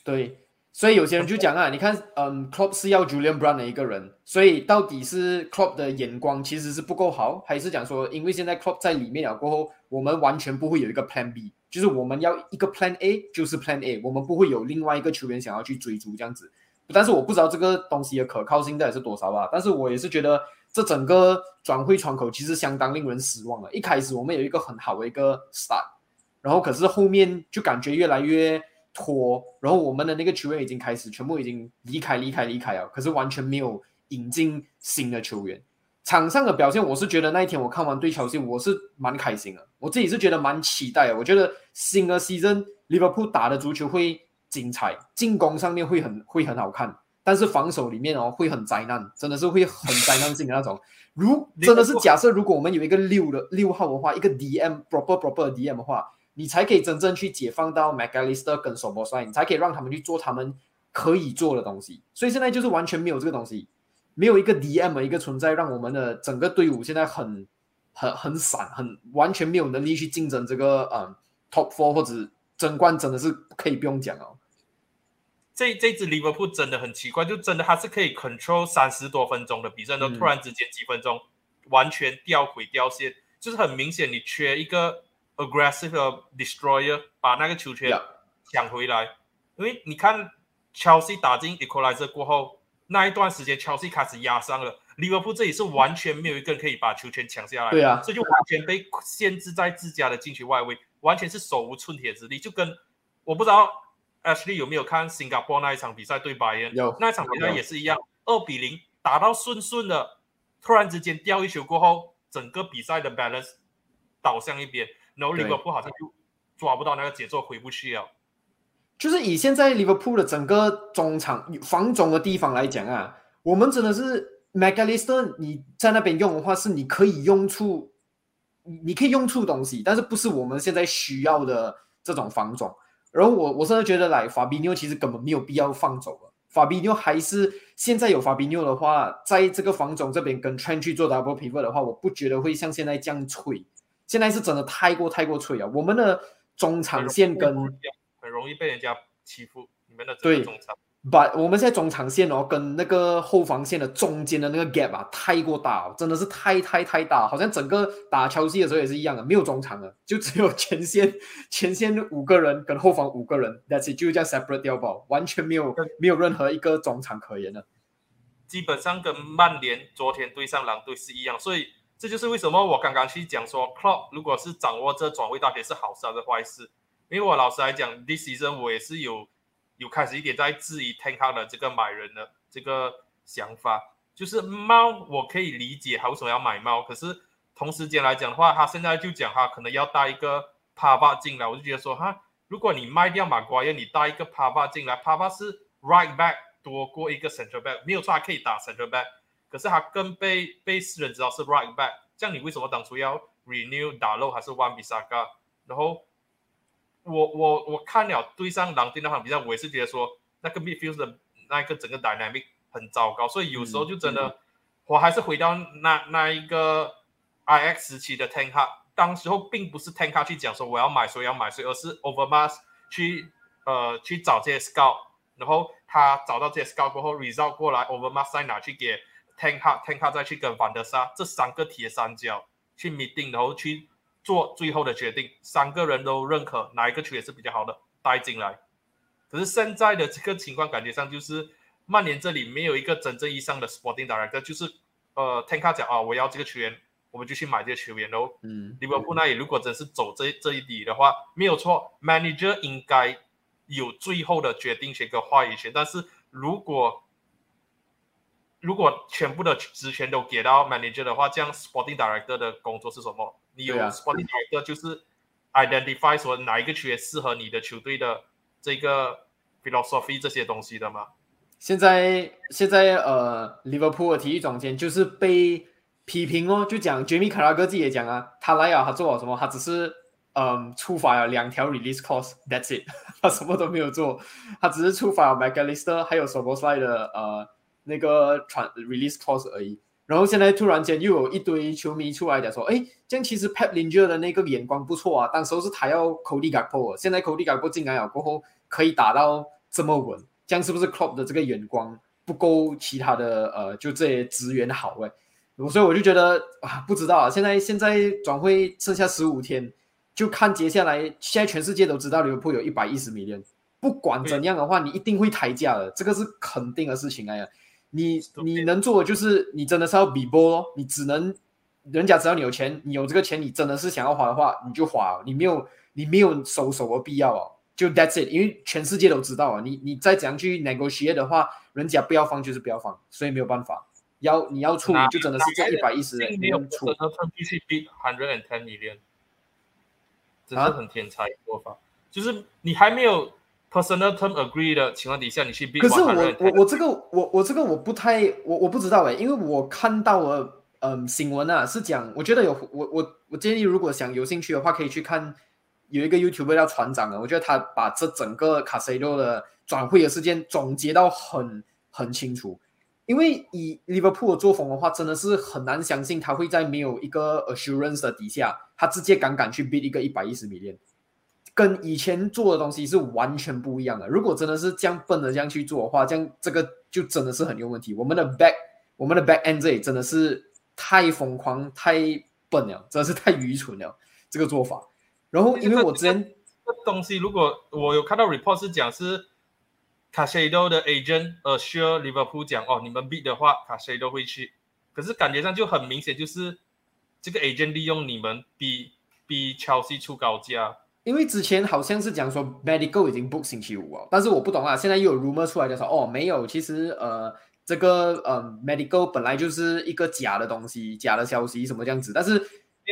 对。所以有些人就讲啊，你看，嗯，Club 是要 Julian Brown 的一个人，所以到底是 Club 的眼光其实是不够好，还是讲说，因为现在 Club 在里面了过后，我们完全不会有一个 Plan B，就是我们要一个 Plan A 就是 Plan A，我们不会有另外一个球员想要去追逐这样子。但是我不知道这个东西的可靠性到底是多少吧，但是我也是觉得这整个转会窗口其实相当令人失望了。一开始我们有一个很好的一个 start，然后可是后面就感觉越来越。拖，然后我们的那个球员已经开始全部已经离开、离开、离开了，可是完全没有引进新的球员。场上的表现，我是觉得那一天我看完对乔西，我是蛮开心的，我自己是觉得蛮期待的。我觉得新的 season Liverpool 打的足球会精彩，进攻上面会很会很好看，但是防守里面哦会很灾难，真的是会很灾难性的那种。如真的是假设，如果我们有一个六的六号的话，一个 DM proper proper DM 的话。你才可以真正去解放到 McAllister 跟 s o b o s l a 你才可以让他们去做他们可以做的东西。所以现在就是完全没有这个东西，没有一个 DM 的一个存在，让我们的整个队伍现在很很很散，很完全没有能力去竞争这个嗯 Top Four 或者争冠，真的是可以不用讲哦。这这支 Liverpool 真的很奇怪，就真的他是可以 control 三十多分钟的比赛，都突然之间几分钟完全掉轨掉线，就是很明显你缺一个。aggressive destroyer 把那个球权抢回来，因为你看 Chelsea 打进 equalizer 过后，那一段时间 Chelsea 开始压上了，利物浦这里是完全没有一个人可以把球权抢下来，对啊，这就完全被限制在自家的禁区外围，完全是手无寸铁之力。就跟我不知道 Ashley 有没有看新加坡那一场比赛对白人，有那一场比赛也是一样，二比零打到顺顺的，突然之间掉一球过后，整个比赛的 balance 倒向一边。然后利物浦好像就抓不到那个节奏，回不去了。就是以现在利物浦的整个中场防中的地方来讲啊，我们真的是 McAllister，你在那边用的话，是你可以用出，你可以用出东西，但是不是我们现在需要的这种防中。然后我我甚至觉得，来法比纽其实根本没有必要放走了。法比纽还是现在有法比纽的话，在这个防总这边跟 Trent 去做 double pivot 的话，我不觉得会像现在这样脆。现在是真的太过太过脆了，我们的中场线跟很容易被人家欺负，你们的对中场把我们现在中场线哦，跟那个后防线的中间的那个 gap 啊，太过大哦，真的是太太太大，好像整个打乔西的时候也是一样的，没有中场的，就只有前线前线五个人跟后防五个人，That's it，就这样 separate 掉吧，完全没有没有任何一个中场可言了。基本上跟曼联昨天对上狼队是一样，所以这就是为什么我刚刚去讲说，Club 如果是掌握这转会到底是好事还是坏事？因为我老实来讲，this season 我也是有。有开始一点在质疑 Tank 的这个买人的这个想法，就是猫我可以理解他为什么要买猫，可是同时间来讲的话，他现在就讲他可能要带一个帕巴进来，我就觉得说哈，如果你卖掉马瓜耶，你带一个帕巴进来，帕巴是 right back 多过一个 central back，没有错，他可以打 central back，可是他更被被世人知道是 right back，这样你为什么当初要 renew 打漏还是 one 比萨嘎，然后？我我我看了对上狼队那场比赛，我也是觉得说那个 midfield 的那个整个 dynamic 很糟糕，所以有时候就真的，我还是回到那那一个 IX 时期的 Tank，当时候并不是 Tank 去讲说我要买谁要买谁，而是 Overmars 去呃去找这些 scout，然后他找到这些 scout 过后 result 过来，Overmars 再拿去给 Tank，Tank 再去跟范德萨这三个铁三角去 meeting，然后去。做最后的决定，三个人都认可哪一个球员是比较好的带进来。可是现在的这个情况感觉上就是曼联这里没有一个真正意义上的 sporting director，就是呃，t 卡讲啊，我要这个球员，我们就去买这个球员喽。嗯，利物浦那里如果真是走这这一底的话，没有错，manager 应该有最后的决定权跟话语权。但是如果如果全部的职权都给到 manager 的话，这样 sporting director 的工作是什么？你有 sporting director 就是 identify 说哪一个球员适合你的球队的这个 philosophy 这些东西的吗？现在现在呃，Liverpool 的体育总监就是被批评哦，就讲 Jamie Carragher 自己也讲啊，他来啊，他做了什么？他只是嗯，触发了两条 release clause，that's it，他什么都没有做，他只是触发了 McAllister 还有 s o b o s l i 的呃。那个传 release clause 而已，然后现在突然间又有一堆球迷出来讲说，哎，这样其实 Pep Lingard 的那个眼光不错啊，当时候是他要 Cody g a p o 现在 Cody g a p o 进来了过后可以打到这么稳，这样是不是 Club 的这个眼光不够其他的呃就这些资源好哎，所以我就觉得啊，不知道啊，现在现在转会剩下十五天，就看接下来，现在全世界都知道利物浦有一百一十米连，不管怎样的话，你一定会抬价的，这个是肯定的事情哎呀。你你能做的就是你真的是要比波咯，你只能人家只要你有钱，你有这个钱，你真的是想要花的话，你就花，你没有你没有收手的必要哦，就 that's it，因为全世界都知道啊，你你再怎样去 negotiate 的话，人家不要放就是不要放，所以没有办法，要你要出就真的是在一百一十人有出，他必须 beat hundred and ten million，真的很天才做法，就是你还没有。Personal term agree 的情况底下，你去。可是我我我这个我我这个我不太我我不知道哎，因为我看到了嗯新闻啊，是讲我觉得有我我我建议如果想有兴趣的话，可以去看有一个 YouTube 叫船长的，我觉得他把这整个卡塞罗的转会的事件总结到很很清楚。因为以 Liverpool 的作风的话，真的是很难相信他会在没有一个 assurance 的底下，他直接敢敢去 bid 一个一百一十米链。跟以前做的东西是完全不一样的。如果真的是这样笨的这样去做的话，这样这个就真的是很有问题。我们的 back，我们的 back end 这里真的是太疯狂、太笨了，真的是太愚蠢了这个做法。然后，因为我之前这个东西，如果我有看到 report 是讲是卡西多的 agent assure Liverpool 讲哦，你们 bid 的话，卡西多会去。可是感觉上就很明显，就是这个 agent 利用你们比比 Chelsea 出高价。因为之前好像是讲说 medical 已经 book 星期五哦，但是我不懂啊，现在又有 rumor 出来就说哦没有，其实呃这个呃 medical 本来就是一个假的东西，假的消息什么这样子，但是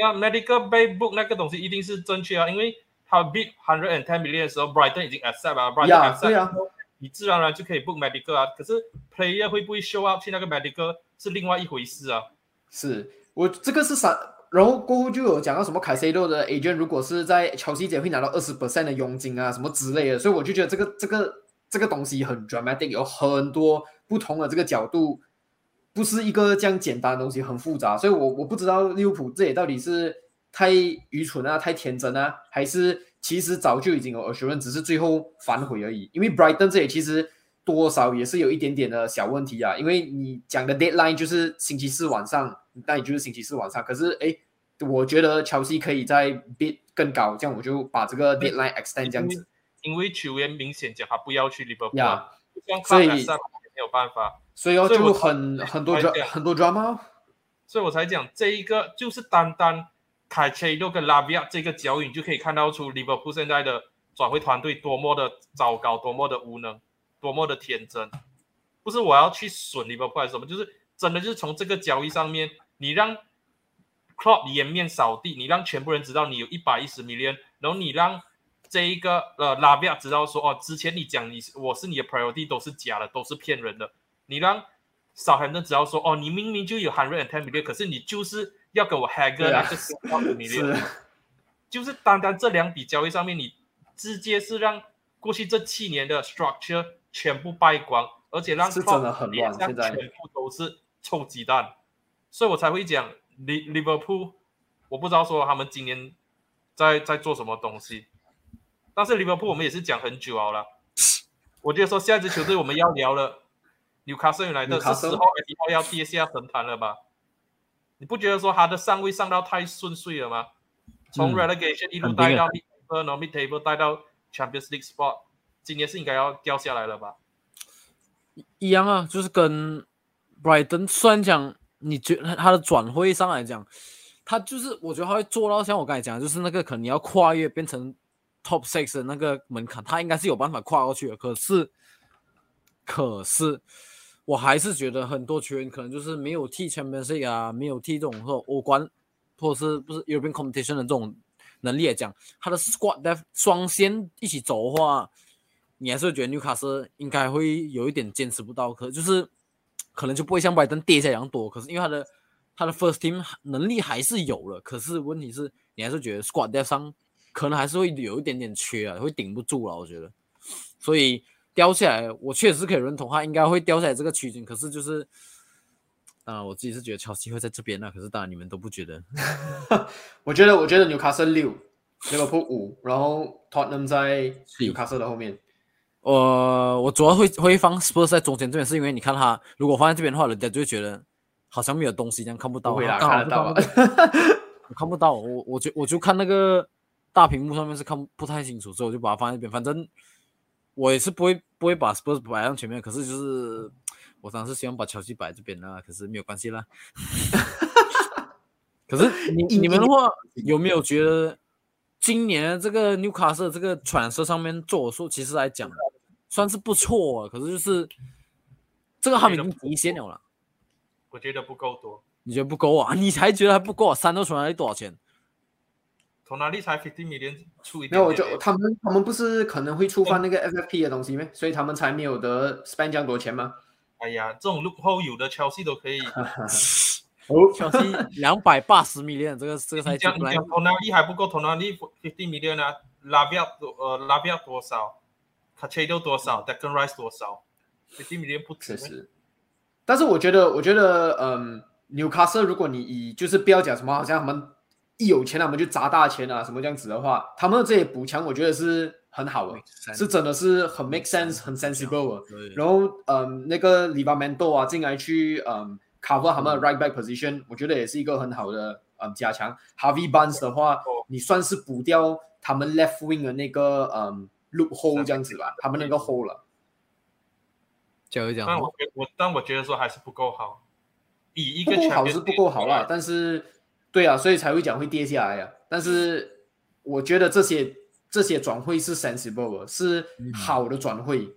啊 medical 被 book 那个东西一定是正确啊，因为他 bid hundred and ten million 的时候，Brighton 已经 accept 啊，Brighton accept，啊你自然而然就可以 book medical 啊，可是 player 会不会 show up 去那个 medical 是另外一回事啊，是我这个是啥？然后过后就有讲到什么凯塞洛的 agent 如果是在乔西姐会拿到二十 percent 的佣金啊什么之类的，所以我就觉得这个这个这个东西很 dramatic，有很多不同的这个角度，不是一个这样简单的东西，很复杂。所以我我不知道利物浦这里到底是太愚蠢啊，太天真啊，还是其实早就已经有 assurance，只是最后反悔而已。因为 Brighton 这里其实。多少也是有一点点的小问题啊，因为你讲的 deadline 就是星期四晚上，那也就是星期四晚上。可是哎，我觉得乔西可以在 bid 更高，这样我就把这个 deadline extend 这样子。因为球员明显讲他不要去 Liverpool，所以没有办法，所以哦就很很多 drama 很多 drama，所以我才讲这一个就是单单凯切洛跟拉比亚这个脚印就可以看到出 Liverpool 现在的转会团队多么的糟糕，多么的无能，多么的天真。不是我要去损 Liverpool 还是什么，就是真的就是从这个交易上面，你让 Club 颜面扫地，你让全部人知道你有一百一十 million，然后你让这一个呃拉比亚知道说哦，之前你讲你我是你的 priority 都是假的，都是骗人的。你让少很多知道说哦，你明明就有 hundred and ten million，可是你就是要给我 h a g g 那个十五 million，就是单单这两笔交易上面，你直接是让过去这七年的 structure 全部败光，而且让是真的很乱，现在。全部都是臭鸡蛋，所以我才会讲 Liverpool，我不知道说他们今年在在做什么东西。但是利物浦我们也是讲很久好了，我觉得说下一支球队我们要聊了，纽卡斯尔来的是时候以后要跌下神坛了吧？你不觉得说他的上位上到太顺遂了吗？从 relegation 一路带到 mid table，然后 mid table 带到 Champions League spot，今年是应该要掉下来了吧？一样啊，就是跟 Brighton 虽然讲，你觉得他的转会上来讲，他就是我觉得他会做到像我刚才讲，就是那个可能你要跨越变成。Top six 的那个门槛，他应该是有办法跨过去的。可是，可是，我还是觉得很多球员可能就是没有踢 Champions League 啊，没有踢这种说欧冠，或者是不是 European competition 的这种能力来讲，他的 squad 在双线一起走的话，你还是觉得纽卡斯应该会有一点坚持不到，可就是可能就不会像拜登跌下一样多。可是因为他的他的 first team 能力还是有了，可是问题是，你还是觉得 squad 在上。可能还是会有一点点缺啊，会顶不住了，我觉得。所以掉下来，我确实可以认同，他应该会掉下来这个区间。可是就是，啊，我自己是觉得乔西会在这边那可是当然你们都不觉得。我觉得，我觉得纽卡斯六，利物浦五，然后托特纳在纽卡斯的后面。呃，我主要会会放 Spurs 在中间这边，是因为你看他如果放在这边的话，人家就会觉得好像没有东西一样看不到。会啦，看得到。我 看不到，我我就我就看那个。大屏幕上面是看不太清楚，所以我就把它放在一边。反正我也是不会不会把 Spurs 摆上前面，可是就是我当时希望把乔西摆这边啦，可是没有关系啦。可是你你们的话有没有觉得今年这个纽卡斯这个传射上面做数其实来讲算是不错啊？可是就是这个他们已经极限了了。我觉得不够多。你觉得不够啊？你才觉得还不够啊？三都出来多少钱？从哪里才 fifty million 出一点？没有，就他们他们不是可能会触犯那个 FFP 的东西吗？所以他们才没有得 spend 这样多钱吗？哎呀，这种 loop hole 有的乔西都可以。哦，乔西 两百八十 million，这个这个才讲讲从哪里还不够？从哪里 fifty million 啊？拉比亚多呃拉比亚多少？卡切多多少？Declan Rice 多少但是我觉得，我觉得，嗯，纽卡斯，如果你以就是不要讲什么，好像他们。一有钱，他们就砸大钱啊，什么这样子的话，他们的这些补强，我觉得是很好的，是真的是很 make sense，很 sensible。然后，嗯，那个 Livamento 啊，进来去嗯 cover 他们的 right back position，我觉得也是一个很好的嗯加强。Harvey Barnes 的话，你算是补掉他们 left wing 的那个嗯 loop hole 这样子吧，他们能够 hold 了。就这样。但我觉我但我觉得说还是不够好，以一个不好是不够好了，但是。对啊，所以才会讲会跌下来啊。但是我觉得这些这些转会是 sensible，是好的转会。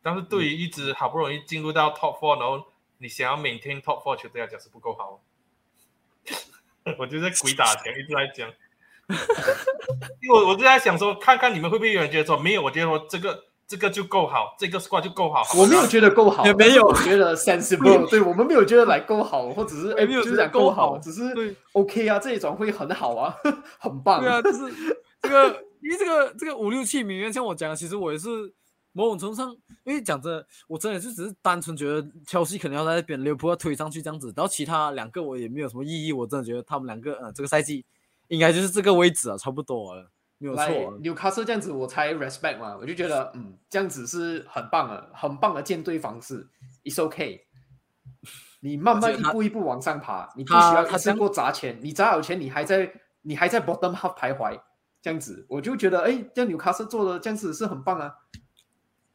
但是对于一支好不容易进入到 top four，然后你想要 maintain top four 球队来讲是不够好。我就在鬼打墙，一直在讲。因为我我就在想说，看看你们会不会有人觉得说没有？我觉得说这个。这个就够好，这个 squad 就够好。我没有觉得够好，也没有觉得 sensible。对我们没有觉得来够好，或者是哎，没有就是讲够好，只是 OK 啊，这一种会很好啊，很棒。对啊，但是这个，因为这个这个五六七名媛，像我讲，其实我也是某种程度上，因为讲真的，我真的就只是单纯觉得乔西可能要在那边，利物浦要推上去这样子，然后其他两个我也没有什么意义，我真的觉得他们两个，呃，这个赛季应该就是这个位置啊，差不多了，没有错。纽卡斯这样子，我才 respect 嘛，我就觉得，嗯。这样子是很棒的，很棒的建队方式，It's okay。你慢慢一步一步往上爬，你不需要一次过砸钱，你砸好钱，你还在你还在 bottom half 徘徊，这样子我就觉得，哎，这样纽卡斯做的这样子是很棒啊。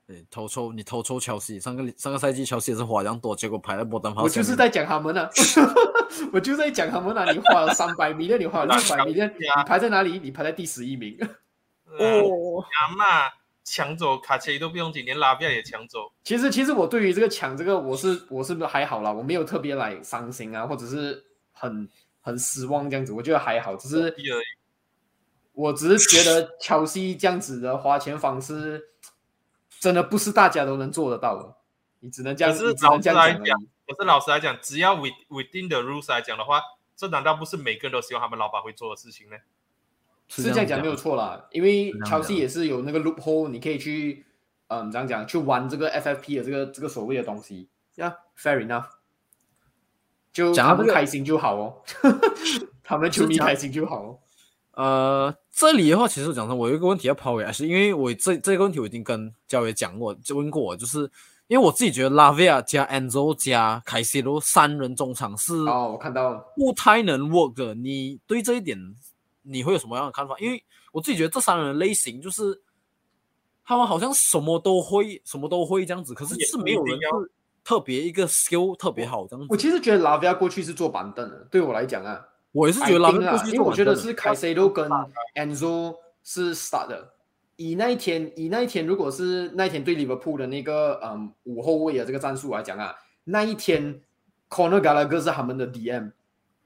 对，偷抽你偷抽乔西，上个上个赛季乔西也是花样多，结果排在 bottom half。我就是在讲他们啊，我就在讲他们啊，你花了三百米的，你花了六百米的，你排在哪里？你排在第十一名。哦，阿妈。抢走卡切都不用紧，连拉比亚也抢走。其实，其实我对于这个抢这个，我是我是不是还好啦？我没有特别来伤心啊，或者是很很失望这样子。我觉得还好，只是我只是觉得乔西这样子的花钱方式，真的不是大家都能做得到的。你只能这样，只能这样来讲。可是老实来讲，只要 within the rules 来讲的话，这难道不是每个人都希望他们老板会做的事情呢？是这样讲没有错啦，因为乔西也是有那个 loophole，你可以去，嗯，这样讲去玩这个 FFP 的这个这个所谓的东西，Yeah，fair enough，就讲他们开心就好哦，他们球迷开心就好哦。呃，这里的话，其实讲真，我有一个问题要抛给，是因为我这这个问题我已经跟焦伟讲过，就问过我，就是因为我自己觉得拉维亚加 Anzo 加凯西罗三人中场是哦，我看到了，不太能 work 的，你对这一点？你会有什么样的看法？因为我自己觉得这三人的类型就是他们好像什么都会，什么都会这样子，可是是没有人特别一个 skill 特别好这样子。我其实觉得拉维亚过去是坐板凳的，对我来讲啊，我也是觉得拉维亚过去因为我觉得是卡塞多跟 Enzo 是 start 的。以那一天，以那一天，如果是那一天对利物浦的那个嗯五后卫的这个战术来讲啊，那一天 Corner Gallagher 是他们的 DM。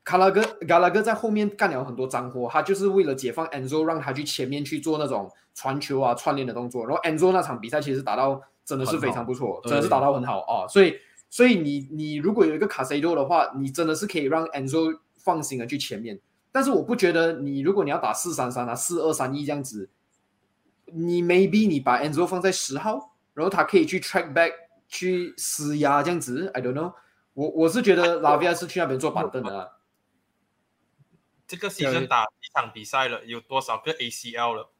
卡拉格，卡拉格在后面干了很多脏活，他就是为了解放 Enzo，让他去前面去做那种传球啊、串联的动作。然后 Enzo 那场比赛其实打到真的是非常不错，真的是打到很好啊。所以，所以你你如果有一个卡塞多的话，你真的是可以让 Enzo 放心的去前面。但是我不觉得你如果你要打四三三啊、四二三一这样子，你 maybe 你把 Enzo 放在十号，然后他可以去 track back 去施压这样子。I don't know，我我是觉得拉维亚是去那边做板凳的。这个牺牲打一场比赛了，有多少个 ACL 了？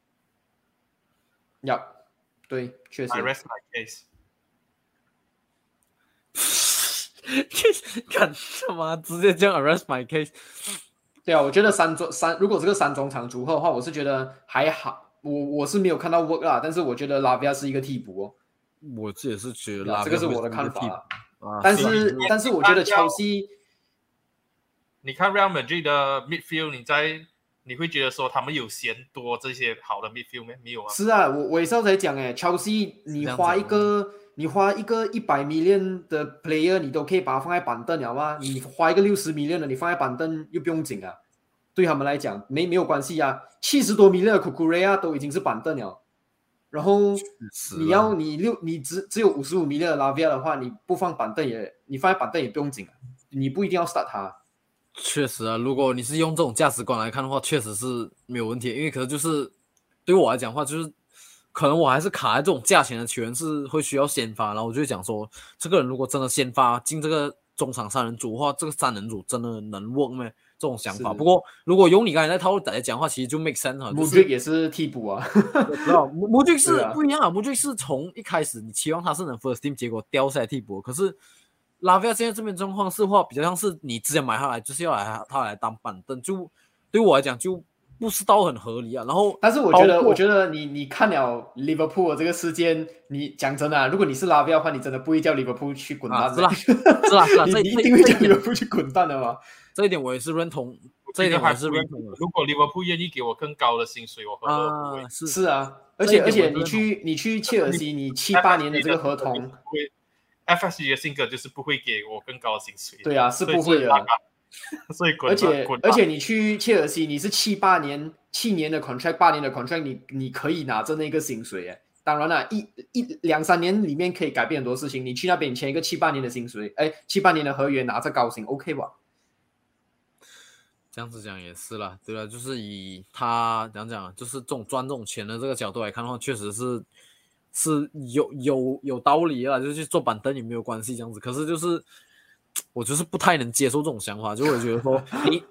要，对，确实。I rest my case。干什么？直接这样 arrest my case？对啊，我觉得三中三，如果这个三中场组合的话，我是觉得还好。我我是没有看到 work 啦，但是我觉得拉比亚是一个替补哦。我自己是觉得，这个是我的看法。但是但是我觉得乔西。你看 Real Madrid 的 midfield，你在你会觉得说他们有嫌多这些好的 midfield 没没有啊？是啊，我我也是在讲哎，Chelsea，你花一个你花一个一百 million 的 player，你都可以把它放在板凳了吗？你花一个六十 million 的，你放在板凳又不用紧啊？对他们来讲没没有关系啊，七十多 million 的 Cucurella 都已经是板凳了，然后你要你六你只只有五十五 million 的 Lavia 的话，你不放板凳也你放在板凳也不用紧啊，你不一定要 start 他。确实啊，如果你是用这种价值观来看的话，确实是没有问题。因为可能就是对我来讲的话，就是可能我还是卡在这种价钱的球员是会需要先发，然后我就讲说，这个人如果真的先发进这个中场三人组的话，这个三人组真的能 work 吗？这种想法。不过如果用你刚才那套路来讲话，其实就 make sense 啊。穆俊也是替补啊，知道穆穆俊是不一样啊。穆俊是从一开始你期望他是能 first team，结果掉下来替补，可是。拉菲亚现在这边状况是话，比较像是你之前买下来就是要来他来当板凳，就对我来讲就不是到很合理啊。然后，但是我觉得，我觉得你你看了 Liverpool 这个事件，你讲真的，如果你是拉比的话，你真的不会叫 Liverpool 去滚蛋的，是啦是啦，你一定会叫 Liverpool 去滚蛋的吗？这一点我也是认同，这一点还是认同的。如果 Liverpool 愿意给我更高的薪水，我啊是是啊，而且而且你去你去切尔西，你七八年的这个合同。FSG 的性格就是不会给我更高的薪水。对啊，是不会的。所以而且而且你去切尔西，你是七八年七年的 contract，八年的 contract，你你可以拿着那个薪水哎。当然了，一一两三年里面可以改变很多事情。你去那边签一个七八年的薪水，哎，七八年的合约拿着高薪，OK 吧？这样子讲也是啦，对吧？就是以他讲讲，就是这种赚这种钱的这个角度来看的话，确实是。是有有有道理啊，就是去坐板凳也没有关系这样子。可是就是我就是不太能接受这种想法，就会觉得说你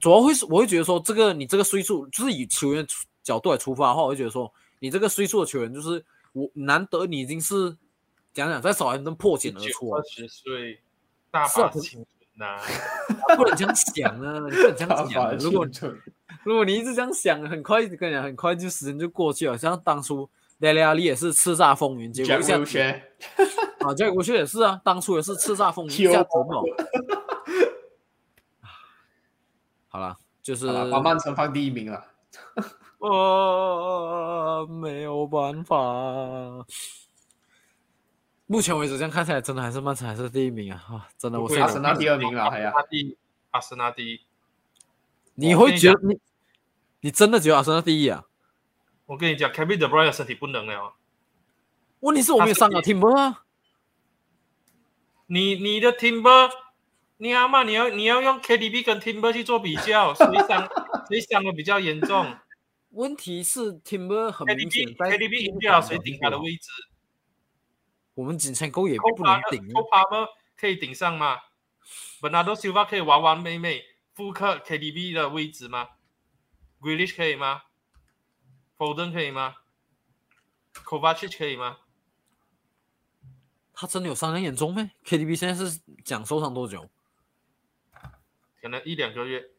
主要会是我会觉得说这个你这个岁数，就是以球员角度来出发的话，我会觉得说你这个岁数的球员就是我难得你已经是讲讲在少兰登破茧而出啊二，十岁，大把青春呐、不能这样想啊，你不能这样讲啊。如果如果你一直这样想，很快跟你讲，很快就时间就过去了。像当初雷雷阿利也是叱咤风云，结果一下子啊，这我觉得也是啊，当初也是叱咤风云，一下子哦。好了，就是，把曼城放第一名了。呃，没有办法。目前为止，这样看起来，真的还是曼城还是第一名啊！啊，真的，我是阿森纳第二名了，还呀阿森，纳第一，阿森纳第一。你会觉得你，你真的觉得阿森纳第一啊？我跟你讲，Kevin De Bruyne 身体不能了。问题是我没有三个 team 啊，你你的 Timber，你阿妈你要你要用 KDB 跟 Timber 去做比较，谁伤谁伤的比较严重问题是 Timber 很明显？KDB 在 KDB 赢不了谁顶他的位置？我们锦城沟也不能帕顶啊扣帕吗？可以顶上吗？Bernardo Silva 可以完完美美复刻 KDB 的位置吗？Grealish 可以吗？Foden 可以吗？Kovacic 可以吗？他真的有伤得严重吗？KDB 现在是讲受伤多久？可能一两个月，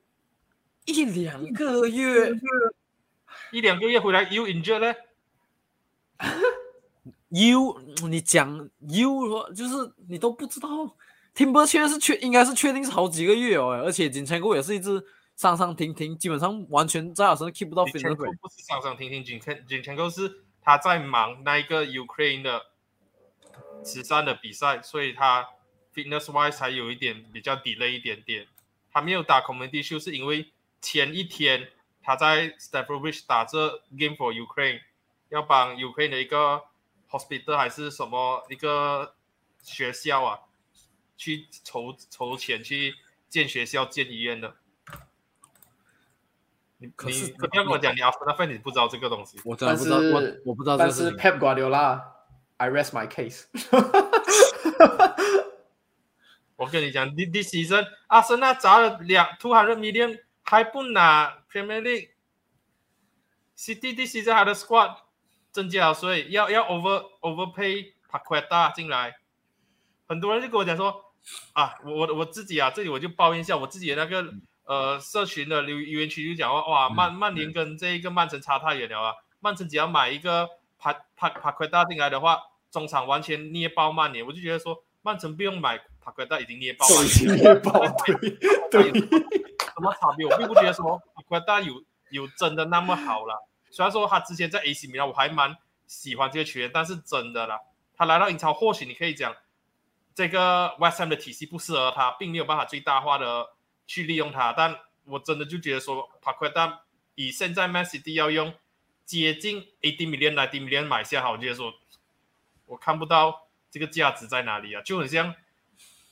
一两个月。一两个月回来 you injured 呢？U，你讲 you 就是你都不知道，Timber 现在是确应该是确定是好几个月哦，而且金城沟也是一直上上停停，基本上完全在阿森纳 keep 不到金 fit 钱沟不是上上听听，金钱金钱沟是他在忙那一个 Ukraine 的慈善的比赛，所以他 fitness wise 才有一点比较 delay 一点点。他没有打 Community Shield 是因为前一天他在 Stamford Bridge 打这 Game for Ukraine，要帮 Ukraine 的一个 hospital 还是什么一个学校啊，去筹筹钱去建学校、建医院的。你可是你你不要跟我讲你阿森纳 fan 你不知道这个东西。我真的不知道，我我不知道这但是个事情。Pep Guardiola，I rest my case 我跟你讲，第第 season 阿森纳砸了两 two hundred million 还不拿 Premier League。City 第 season 他的 squad 增加了，所以要要 over overpay Paqueta 进来。很多人就跟我讲说啊，我我我自己啊，这里我就抱怨一下我自己的那个呃社群的留留言区就讲话，哇，曼曼联跟这一个曼城差太远了啊！曼城只要买一个帕帕帕奎达进来的话，中场完全捏爆曼联，我就觉得说曼城不用买帕奎达已经捏爆曼手联。机猎豹对对，什么差别？我并不觉得说帕奎达有有真的那么好了。虽然说他之前在 AC 米兰我还蛮喜欢这个球员，但是真的啦，他来到英超，或许你可以讲这个 West Ham 的体系不适合他，并没有办法最大化的去利用他。但我真的就觉得说，帕奎达以现在 Messi 要用接近 AD million 来 D million 买下好，我觉得说我看不到这个价值在哪里啊，就很像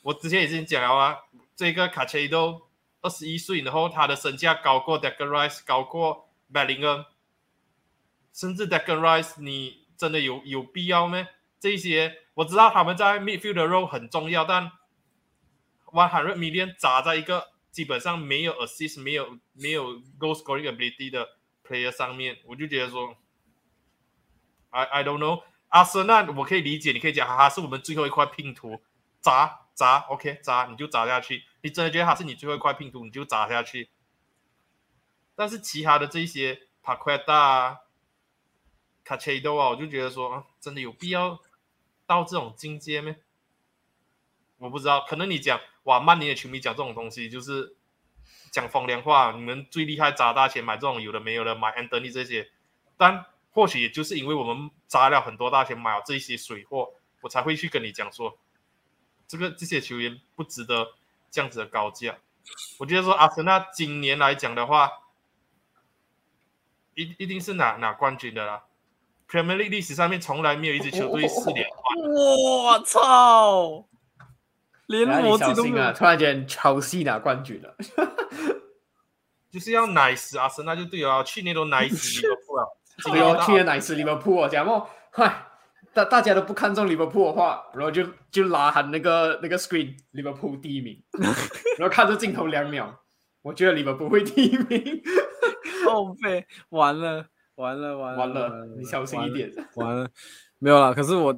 我之前已经讲了啊，这个卡切都二十一岁，然后他的身价高过 Decker Rice，高过 Bellingham，甚至 Decker Rice，你真的有有必要吗？这些我知道他们在 midfield 的 role 很重要，但 one hundred million 砸在一个基本上没有 assist、没有没有 goal scoring ability 的 player 上面，我就觉得说，I I don't know。阿森纳我可以理解，你可以讲哈哈是我们最后一块拼图，砸砸 OK 砸你就砸下去，你真的觉得他是你最后一块拼图，你就砸下去。但是其他的这些帕奎达啊、卡切多啊，我就觉得说，啊真的有必要到这种境界吗？我不知道，可能你讲哇，曼联的球迷讲这种东西就是讲风凉话，你们最厉害砸大钱买这种有的没有的，买安德利这些，但或许也就是因为我们砸了很多大钱买了这一些水货，我才会去跟你讲说，这个这些球员不值得这样子的高价。我觉得说阿森纳今年来讲的话，一一定是拿拿冠军的啦。Premier League 历史上面从来没有一支球队四连冠。我操！连然后你逻辑都没有啊！。突然间乔西拿冠军了，就是要奶死阿森纳就对了啊，去年都奶死利物浦了，今 对哦，到去年哪次利物浦哦，讲么，嗨，大大家都不看中利物浦的话，然后就就拉喊那个那个 screen 利物浦第一名，然后看着镜头两秒，我觉得利物浦会第一名。后背完了，完了完了完了，你小心一点。完了，没有啦。可是我，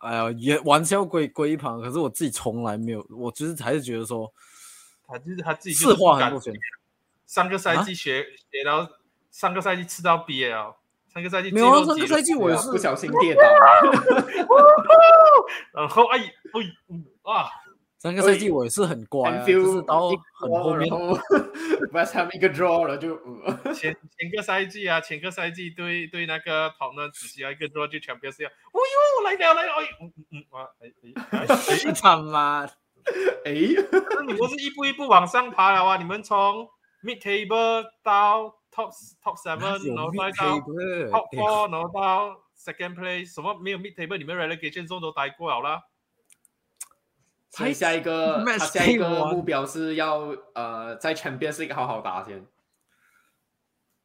哎呀，也玩笑归归一旁，可是我自己从来没有，我就是还是觉得说，他就是他自己是话很多钱。上个赛季学学到，上个赛季吃到 BL，上个赛季没有啊，上个赛季我也是不小心 跌倒，然后哎哎啊。上个赛季我也是很乖，就是到很后面，West Ham 一个 draw 了就。前 前个赛季啊，前个赛季对对那个讨论只需要一个 draw 就全部是要，哦呦来了来了，嗯嗯嗯，哇哎哎哎，惨吗？哎，那你们是一步一步往上爬了啊？你们从 mid table 到 top top seven，然后再到 top four，然后到 second place，什么没有 mid table？你们 relegation zone 都待过了啦。他下一个，他下一个目标是要呃在 Champions League 好好打先。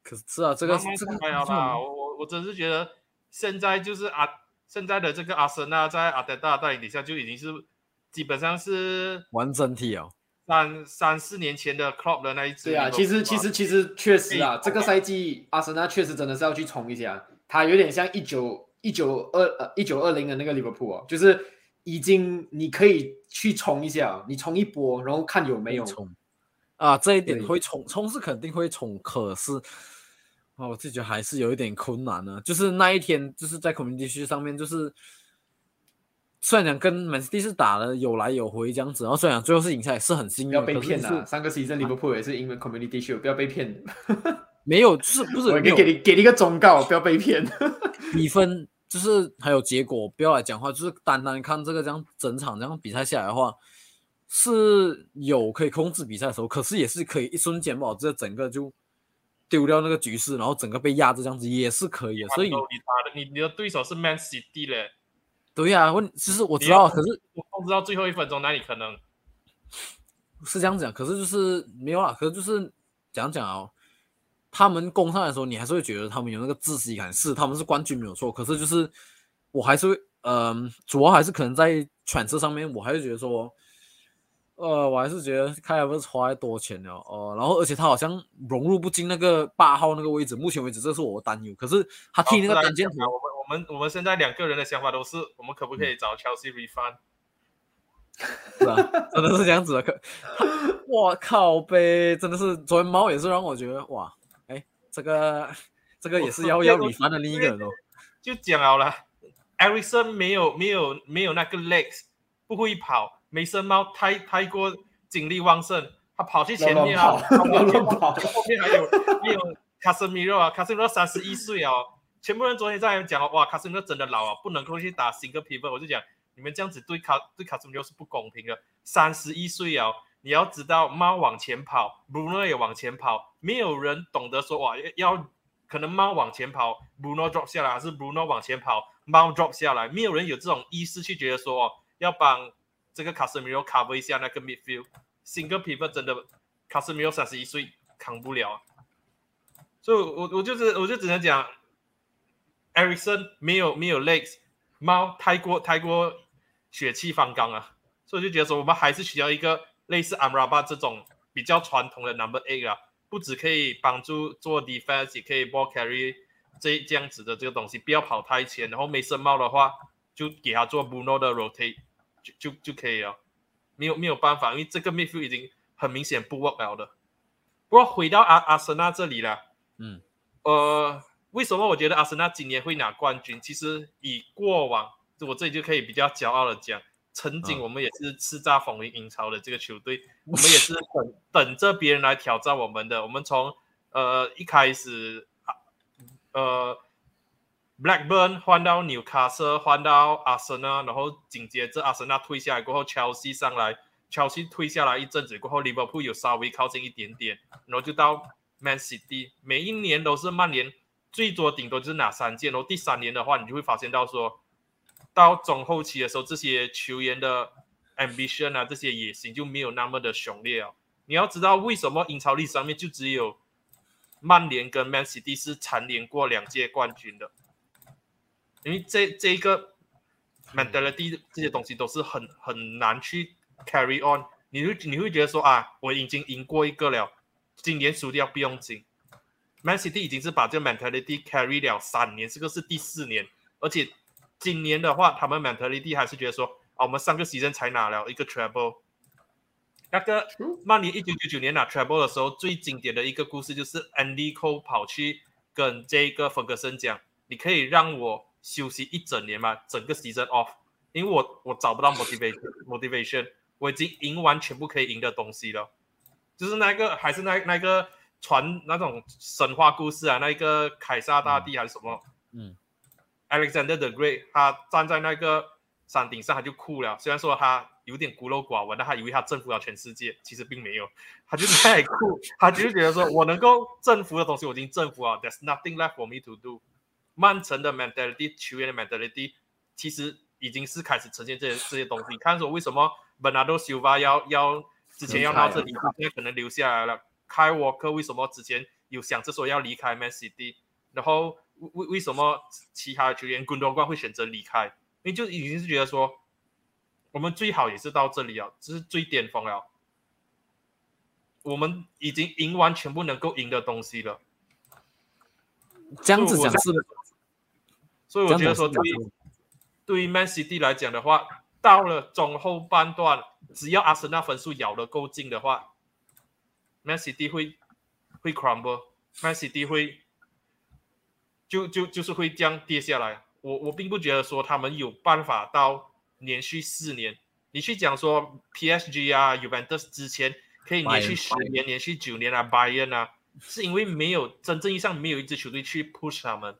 可是啊，这个这个啊，我我我真是觉得现在就是啊，现在的这个阿森纳在阿德大带领底下就已经是基本上是完整体哦。三三四年前的 Club 的那一支。对啊，其实其实其实确实啊，这个赛季阿森纳确实真的是要去冲一下，他有点像一九一九二呃一九二零的那个利物浦哦，就是已经你可以。去冲一下，你冲一波，然后看有没有冲啊！这一点会冲，冲是肯定会冲，可是啊，我自己觉得还是有一点困难呢。就是那一天，就是在 community 区上面，就是虽然讲跟 City 是打了有来有回这样子，然后虽然讲最后是赢下来，是很幸运，不要被骗啊！上个 season Liverpool 也是因为 community 区，不要被骗。没有，就是不是我给给你给你一个忠告，不要被骗。比分。就是还有结果，不要来讲话。就是单单看这个这样整场这样比赛下来的话，是有可以控制比赛的时候，可是也是可以一瞬间把这整个就丢掉那个局势，然后整个被压着这样子也是可以的。所以你的你你的对手是 Man City 嘞？对呀，问其实我知道，可是我控制到最后一分钟那里可能是这样讲，可是就是没有啊，可是就是讲讲哦。他们攻上来的时候，你还是会觉得他们有那个窒息感，是他们是冠军没有错。可是就是我还是会，嗯，主要还是可能在犬舍上面，我还是觉得说，呃，我还是觉得开不是花太多钱了哦。然后而且他好像融入不进那个八号那个位置，目前为止这是我的担忧。可是他踢那个单箭头，我们我们我们现在两个人的想法都是，我们可不可以找 Chelsea refund？是啊，真的是这样子的。可我靠呗，真的是昨天猫也是让我觉得哇。这个这个也是要要米饭的另一个人哦，就讲好了，Ericsson 没有没有没有那个 legs，不会跑，梅森猫太太过精力旺盛，他跑去前面啊，后面跑，后面还有 还有卡斯米罗啊，卡斯米罗三十一岁哦，全部人昨天在讲哇，卡斯米罗真的老啊，不能够去打新个皮肤，我就讲你们这样子对卡对卡斯米罗是不公平的，三十一岁哦。你要知道，猫往前跑，Bruno 也往前跑，没有人懂得说哇，要可能猫往前跑，Bruno drop 下来，还是 Bruno 往前跑，猫 drop 下来，没有人有这种意识去觉得说哦，要帮这个卡斯米罗 cover 一下那个 midfield。Single pivot 真的卡斯米罗三十一岁扛不了，所以我我就是我就只能讲，Ericsson 没有没有 legs，猫太过太过血气方刚啊，所以就觉得说我们还是需要一个。类似 Amrabat 这种比较传统的 Number Eight 啊，不只可以帮助做 defense，也可以 ball carry 这这样子的这个东西，不要跑太前。然后没声帽的话，就给他做 Bruno 的 rotate 就就就可以了。没有没有办法，因为这个 midfield 已经很明显不 work 了的。不过回到阿阿森纳这里了，嗯，呃，为什么我觉得阿森纳今年会拿冠军？其实以过往，我这里就可以比较骄傲的讲。曾经我们也是叱咤风云英超的这个球队，我们也是等等着别人来挑战我们的。我们从呃一开始啊呃 Blackburn 换到纽卡斯，换到阿森纳，然后紧接着阿森纳退下来过后，Chelsea 上来，Chelsea 退下来一阵子过后，Liverpool 有稍微靠近一点点，然后就到 Man City，每一年都是曼联最多顶多就是拿三届，然后第三年的话，你就会发现到说。到中后期的时候，这些球员的 ambition 啊，这些野心就没有那么的雄烈哦。你要知道，为什么英超历史上面就只有曼联跟 Man City 是蝉联过两届冠军的？因为这这一个 mentality 这些东西都是很很难去 carry on。你会你会觉得说啊，我已经赢过一个了，今年输掉不用紧。Man City 已经是把这个 mentality carry 了三年，这个是第四年，而且今年的话，他们 mentality 还是觉得说，啊，我们上个 season 才拿了一个 treble。那个曼联一九九九年拿 treble 的时候，最经典的一个故事就是 Andy Cole 跑去跟这个芬格森讲：“你可以让我休息一整年吗？整个 season off，因为我我找不到 motivation motivation，我已经赢完全部可以赢的东西了。就是那个还是那那个传那种神话故事啊，那一个凯撒大帝还是什么？嗯，Alexander the Great，他站在那个山顶上，他就哭了。虽然说他有点孤陋寡闻，但他以为他征服了全世界，其实并没有。他就在哭，他就是觉得说我能够征服的东西，我已经征服了。There's nothing left for me to do。曼城的 mentality，球员的 mentality，其实已经是开始呈现这些这些东西。你看说为什么 Bernardo Silva 要要之前要到这里，现在可能留下来了。开沃克为什么之前有想着说要离开 Man City，然后为为什么其他的球员滚多冠会选择离开？因为就已经是觉得说，我们最好也是到这里啊，这是最巅峰了。我们已经赢完全部能够赢的东西了。这样子讲是，所以我觉得说，对于对于 Man City 来讲的话，到了中后半段，只要阿森纳分数咬得够近的话，Man City 会会 crumble，Man City 会就就就是会这样跌下来。我我并不觉得说他们有办法到连续四年。你去讲说 PSG 啊，Juventus 之前可以连续十年、连续九年啊，Bayern 啊。是因为没有真正意义上没有一支球队去 push 他们。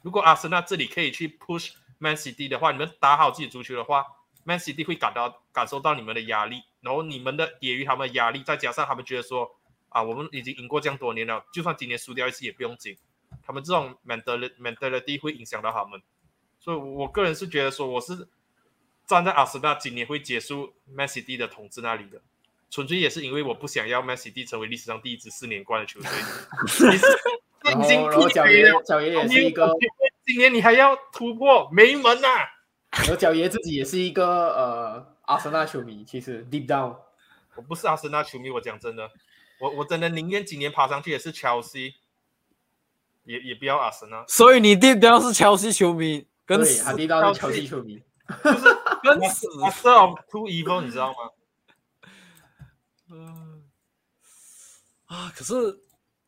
如果阿森纳这里可以去 push Man City 的话，你们打好自己足球的话，Man City 会感到感受到你们的压力，然后你们的也于他们的压力，再加上他们觉得说啊，我们已经赢过这样多年了，就算今年输掉一次也不用紧。他们这种 mentality mentality 会影响到他们，所以我个人是觉得说，我是站在阿森纳今年会结束 Man City 的统治那里的。纯粹也是因为我不想要 Man City 成为历史上第一支四年冠的球队。已经后角爷，小爷也是一个，今年你还要突破，没门呐！我小爷自己也是一个呃阿森纳球迷，其实 deep down，我不是阿森纳球迷，我讲真的，我我真的宁愿今年爬上去也是乔西，也也不要阿森纳。所以你 deep down 是乔西球迷，跟死，他 deep down 是乔西球迷，就 是跟死。Master of Two Evil，你知道吗？嗯 啊，可是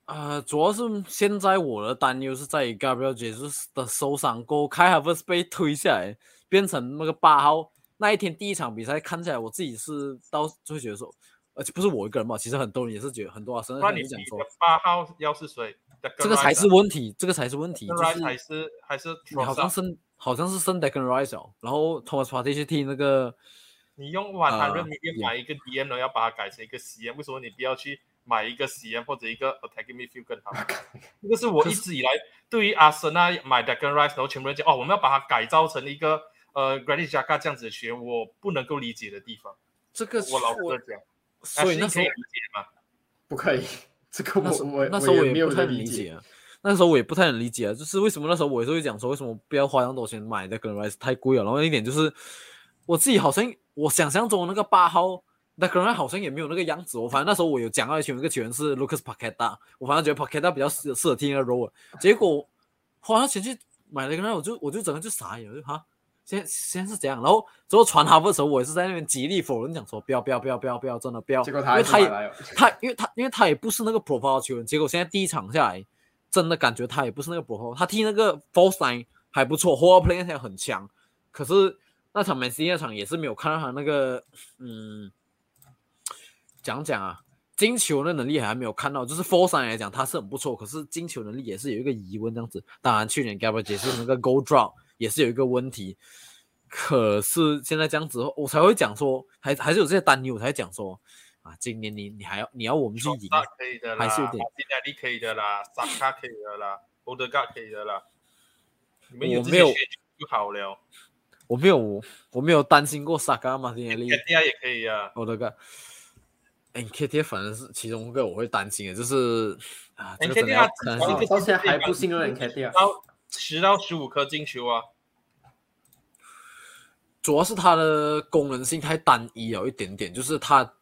啊，主要是现在我的担忧是在于 Gabriel Jesus 的受伤过开 h a v e 被推下来，变成那个八号那一天第一场比赛看起来，我自己是到就会觉得说，而且不是我一个人嘛，其实很多人也是觉得很多啊，那你讲说八号要是谁，这个才是问题，这个才是问题，就是还是还是好像是好像是 Sun Declan Rice，然后 Thomas Partey 去踢那个。你用晚安任你买一个 DM 呢，要把它改成一个 CM，为什么你不要去买一个 CM 或者一个 Attacking Midfield 更好？这个是我一直以来对于阿森纳买 Declan Rice，然后全部人讲哦，我们要把它改造成一个呃 Granit Xhaka 这样子的球员，我不能够理解的地方。这个我老实讲，所以那时候理解吗？不可以，这个我我那时候我也不太理解啊。那时候我也不太能理解啊，就是为什么那时候我也是会讲说，为什么不要花那么多钱买 Declan Rice 太贵了？然后一点就是我自己好像。我想象中那个八号，那可能好像也没有那个样子。我反正那时候我有讲到一球员，那个球员是 Lucas Paqueta，我反正觉得 Paqueta 比较适适合踢那个 role。结果花了钱去买了一个，那我就我就整个就傻眼，我就哈，现现在是这样。然后之后传哈弗的时候，我也是在那边极力否认，讲说不要不要不要不要不要，真的不要。结果他因为他也 他因为他因为他也不是那个 profile 球员。结果现在第一场下来，真的感觉他也不是那个 profile。他踢那个 false line 还不错 h o l e play 也很强，可是。那场梅西那场也是没有看到他那个，嗯，讲讲啊，进球的能力还没有看到，就是 f o r 上来讲他是很不错，可是进球能力也是有一个疑问这样子。当然去年 Gabriel 解释那个 Goal Drop 也是有一个问题，可是现在这样子我才会讲说，还还是有这些担忧，我才讲说啊，今年你你还要你要我们去赢，可以的啦，还是有点，今年你可以的啦，萨卡可以的啦，欧德加可以的啦，你们有没有就好了。我没有，我没有担心过萨卡马丁内利。K T 也可以啊，我的个，N K T 反正是其中一个我会担心的，就是啊，N K T 到现在还不信任 N K T 啊，十到十五颗进球啊，主要是它的功能性太单一了一点点，就是它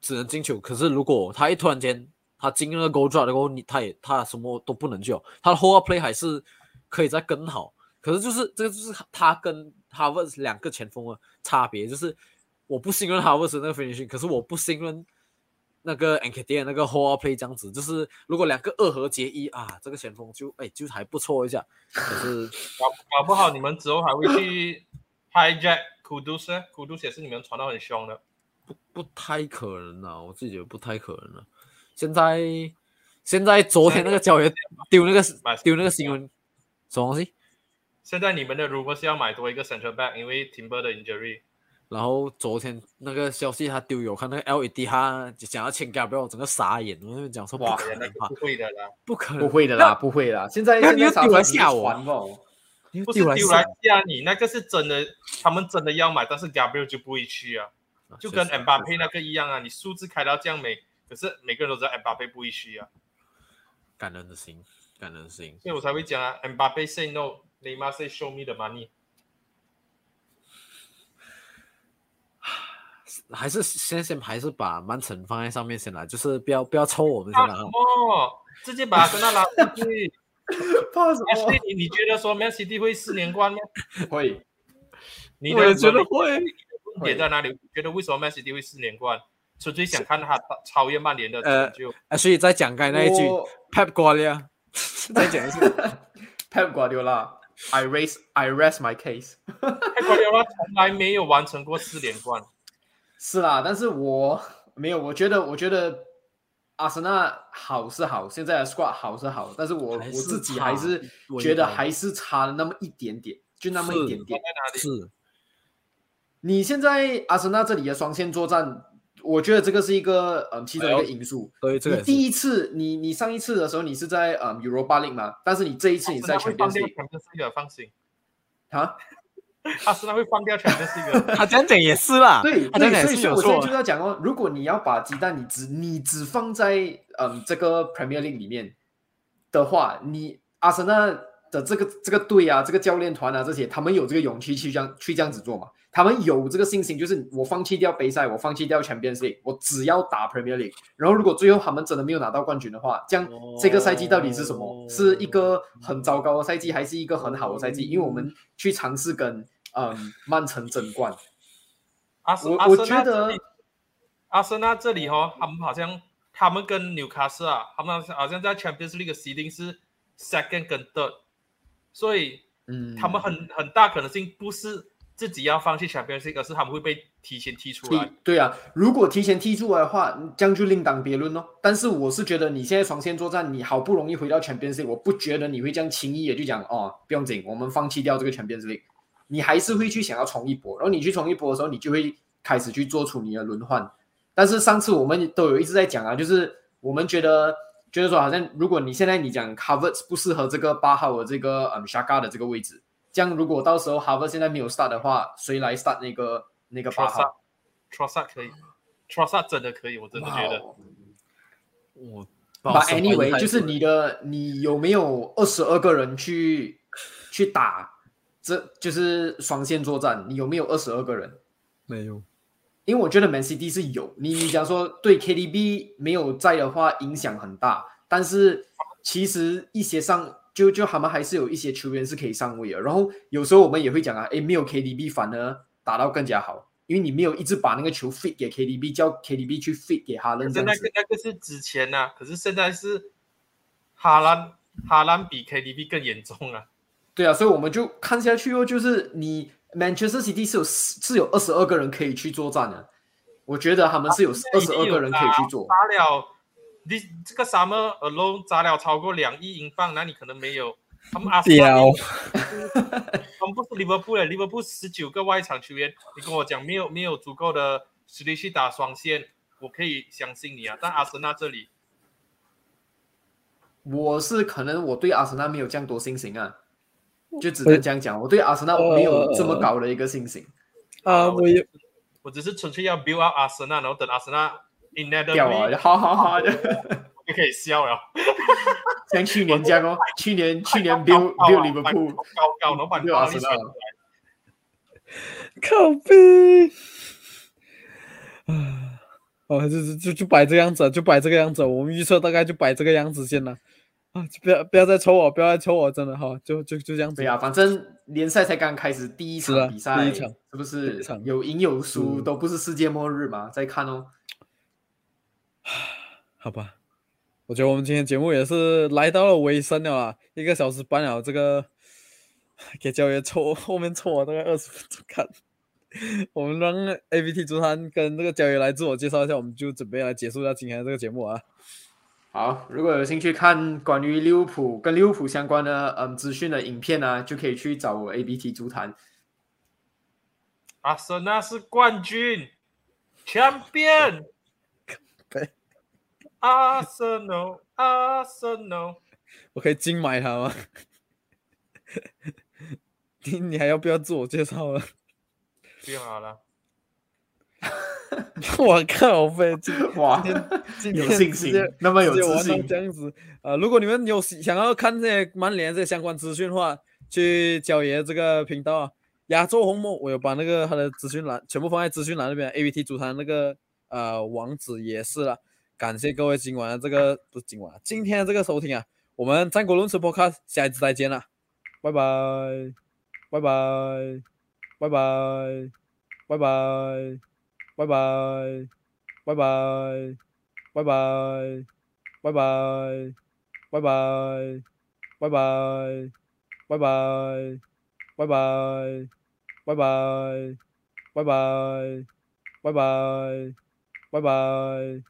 只能进球，可是如果它一突然间他进那个 goal drop 然后你他也他什么都不能救，他的 hold up play 还是可以再更好。可是就是这个就是他跟 Harvard 两个前锋的差别，就是我不信任 Harvard 那个 finishing，可是我不信任那个 a n k e d i a 那个 play 这样子，就是如果两个二合结一啊，这个前锋就哎就还不错一下。可是搞搞不好你们之后还会去 hijack Kudus，Kudus 也是你们传到很凶的。不不太可能啊，我自己觉得不太可能了。现在现在昨天那个教员丢那个丢那个新闻什么东西？现在你们的如果是要买多一个 central back，因为 Timber 的 injury。然后昨天那个消息他丢有看那个 LED，他想要签 Gabriel，整个傻眼，我就讲说不可能吧？不会的啦，不可能，不会的啦，不会啦。现在你要丢来吓我，不是丢来吓你，那个是真的，他们真的要买，但是 Gabriel 就不会去啊，就跟 Mbappe 那个一样啊，你数字开到这样美，可是每个人都知道 Mbappe 不会去啊。感人的心，感人的心，所以我才会讲啊，Mbappe say no，they must say show me the money。还是先先还是把曼城放在上面先来，就是不要不要抽我们先来。哦？直接把跟他拉出去？怕什么？你你觉得说 Man City 会四连冠吗？会。你我也觉得会。点在哪里？觉得为什么 Man City 会四连冠？纯粹想看他超越曼联的成就。呃，所以再讲刚才那一句，Pep Guardiola，再讲一次，Pep Guardiola，I raise I rest my case。Pep Guardiola 从来没有完成过四连冠。是啦，但是我没有，我觉得，我觉得阿森纳好是好，现在的 squad 好是好，但是我我自己还是觉得还是差了那么一点点，就那么一点点。是，你现在阿森纳这里的双线作战，我觉得这个是一个嗯其中一个因素。对，这个第一次，你你上一次的时候你是在嗯 Europa League 嘛，但是你这一次你在全联赛，放心啊。阿森纳会放掉全队是一个，他这样讲也是啦。对，对，所以我现在就要讲哦，如果你要把鸡蛋你只你只放在嗯这个 Premier League 里面的话，你阿森纳的这个这个队啊，这个教练团啊这些，他们有这个勇气去这样去这样子做嘛？他们有这个信心，就是我放弃掉杯赛，我放弃掉 Champions League，我只要打 Premier League。然后如果最后他们真的没有拿到冠军的话，这样这个赛季到底是什么？是一个很糟糕的赛季，还是一个很好的赛季？因为我们去尝试跟嗯，曼城争冠。阿森，我觉得阿森纳这里哦，他们好像他们跟纽卡斯啊，他们好像在 Champions League 的 n g 是 second 跟 third，所以嗯，他们很很大可能性不是自己要放弃 Champions League，是他们会被提前踢出来。对啊，如果提前踢出来的话，这样就另当别论喽。但是我是觉得你现在双线作战，你好不容易回到 Champions League，我不觉得你会这样轻易的就讲哦，不用紧，我们放弃掉这个 Champions League。你还是会去想要冲一波，然后你去冲一波的时候，你就会开始去做出你的轮换。但是上次我们都有一直在讲啊，就是我们觉得，觉得说好像如果你现在你讲 Covers 不适合这个八号的这个嗯 Shaka 的这个位置，这样如果到时候 Harvard 现在没有 start 的话，谁来 start 那个那个八号？Trossard 可以，Trossard 真的可以，我真的觉得。我把 Anyway 就是你的，你有没有二十二个人去去打？这就是双线作战，你有没有二十二个人？没有，因为我觉得 Man City 是有。你你假如说对 KDB 没有在的话，影响很大。但是其实一些上就就他们还是有一些球员是可以上位的。然后有时候我们也会讲啊，诶，没有 KDB 反而打到更加好，因为你没有一直把那个球 fit 给 KDB，叫 KDB 去 fit 给哈伦。那个那个是之前呐，可是现在是哈兰哈兰比 KDB 更严重啊。对啊，所以我们就看下去哦，就是你 Manchester City 是有是有二十二个人可以去作战的，我觉得他们是有二十二个人可以去做。你这个 Summer alone 砸了超过两亿英镑，那你可能没有。他们 阿斯他们不是利物浦的，利物浦十九个外场球员，你跟我讲没有没有足够的实力去打双线，我可以相信你啊。但阿森纳这里，我是可能我对阿森纳没有这样多信心啊。就只能这样讲，我对阿森纳没有这么高的一个信心啊！我也，我只是纯粹要 build up 阿森纳，然后等阿森纳 in that 掉啊，好好好的，就可以笑了。像去年这样哦，去年去年 build build 利物浦高高，老板阿森纳，靠背。啊，哦，就就就就摆这个样子，就摆这个样子，我们预测大概就摆这个样子先了。啊，就不要不要再抽我，不要再抽我，真的哈，就就就这样子。对呀，反正联赛才刚开始，第一场比赛，第一场是不是一场有赢有输，都不是世界末日嘛？再看哦。好吧，我觉得我们今天节目也是来到了尾声了啊，一个小时半了，这个 给教爷抽后面抽我大概二十分钟看。我们让 A B T 足坛跟这个教爷来自我介绍一下，我们就准备来结束一下今天的这个节目啊。好，如果有兴趣看关于利物浦跟利物浦相关的嗯资讯的影片呢，就可以去找我 A B T 足坛。阿森纳是冠军，Champion。对，阿森纳，阿森纳，我可以金买它吗？你 你还要不要自我介绍了？不用好了。我靠，飞今哇今天有信心，那么有自信。这样子啊、呃如果你们有想要看这些曼联这些相关资讯的话，去焦爷这个频道啊，亚洲红魔，我有把那个他的资讯栏全部放在资讯栏那边，A B T 主坛那个呃网址也是了。感谢各位今晚的这个不是今晚，今天的这个收听啊，我们战国论词 Podcast 下一次再见了，拜拜，拜拜，拜拜，拜拜。拜拜，拜拜，拜拜，拜拜，拜拜，拜拜，拜拜，拜拜，拜拜，拜拜，拜拜，拜拜，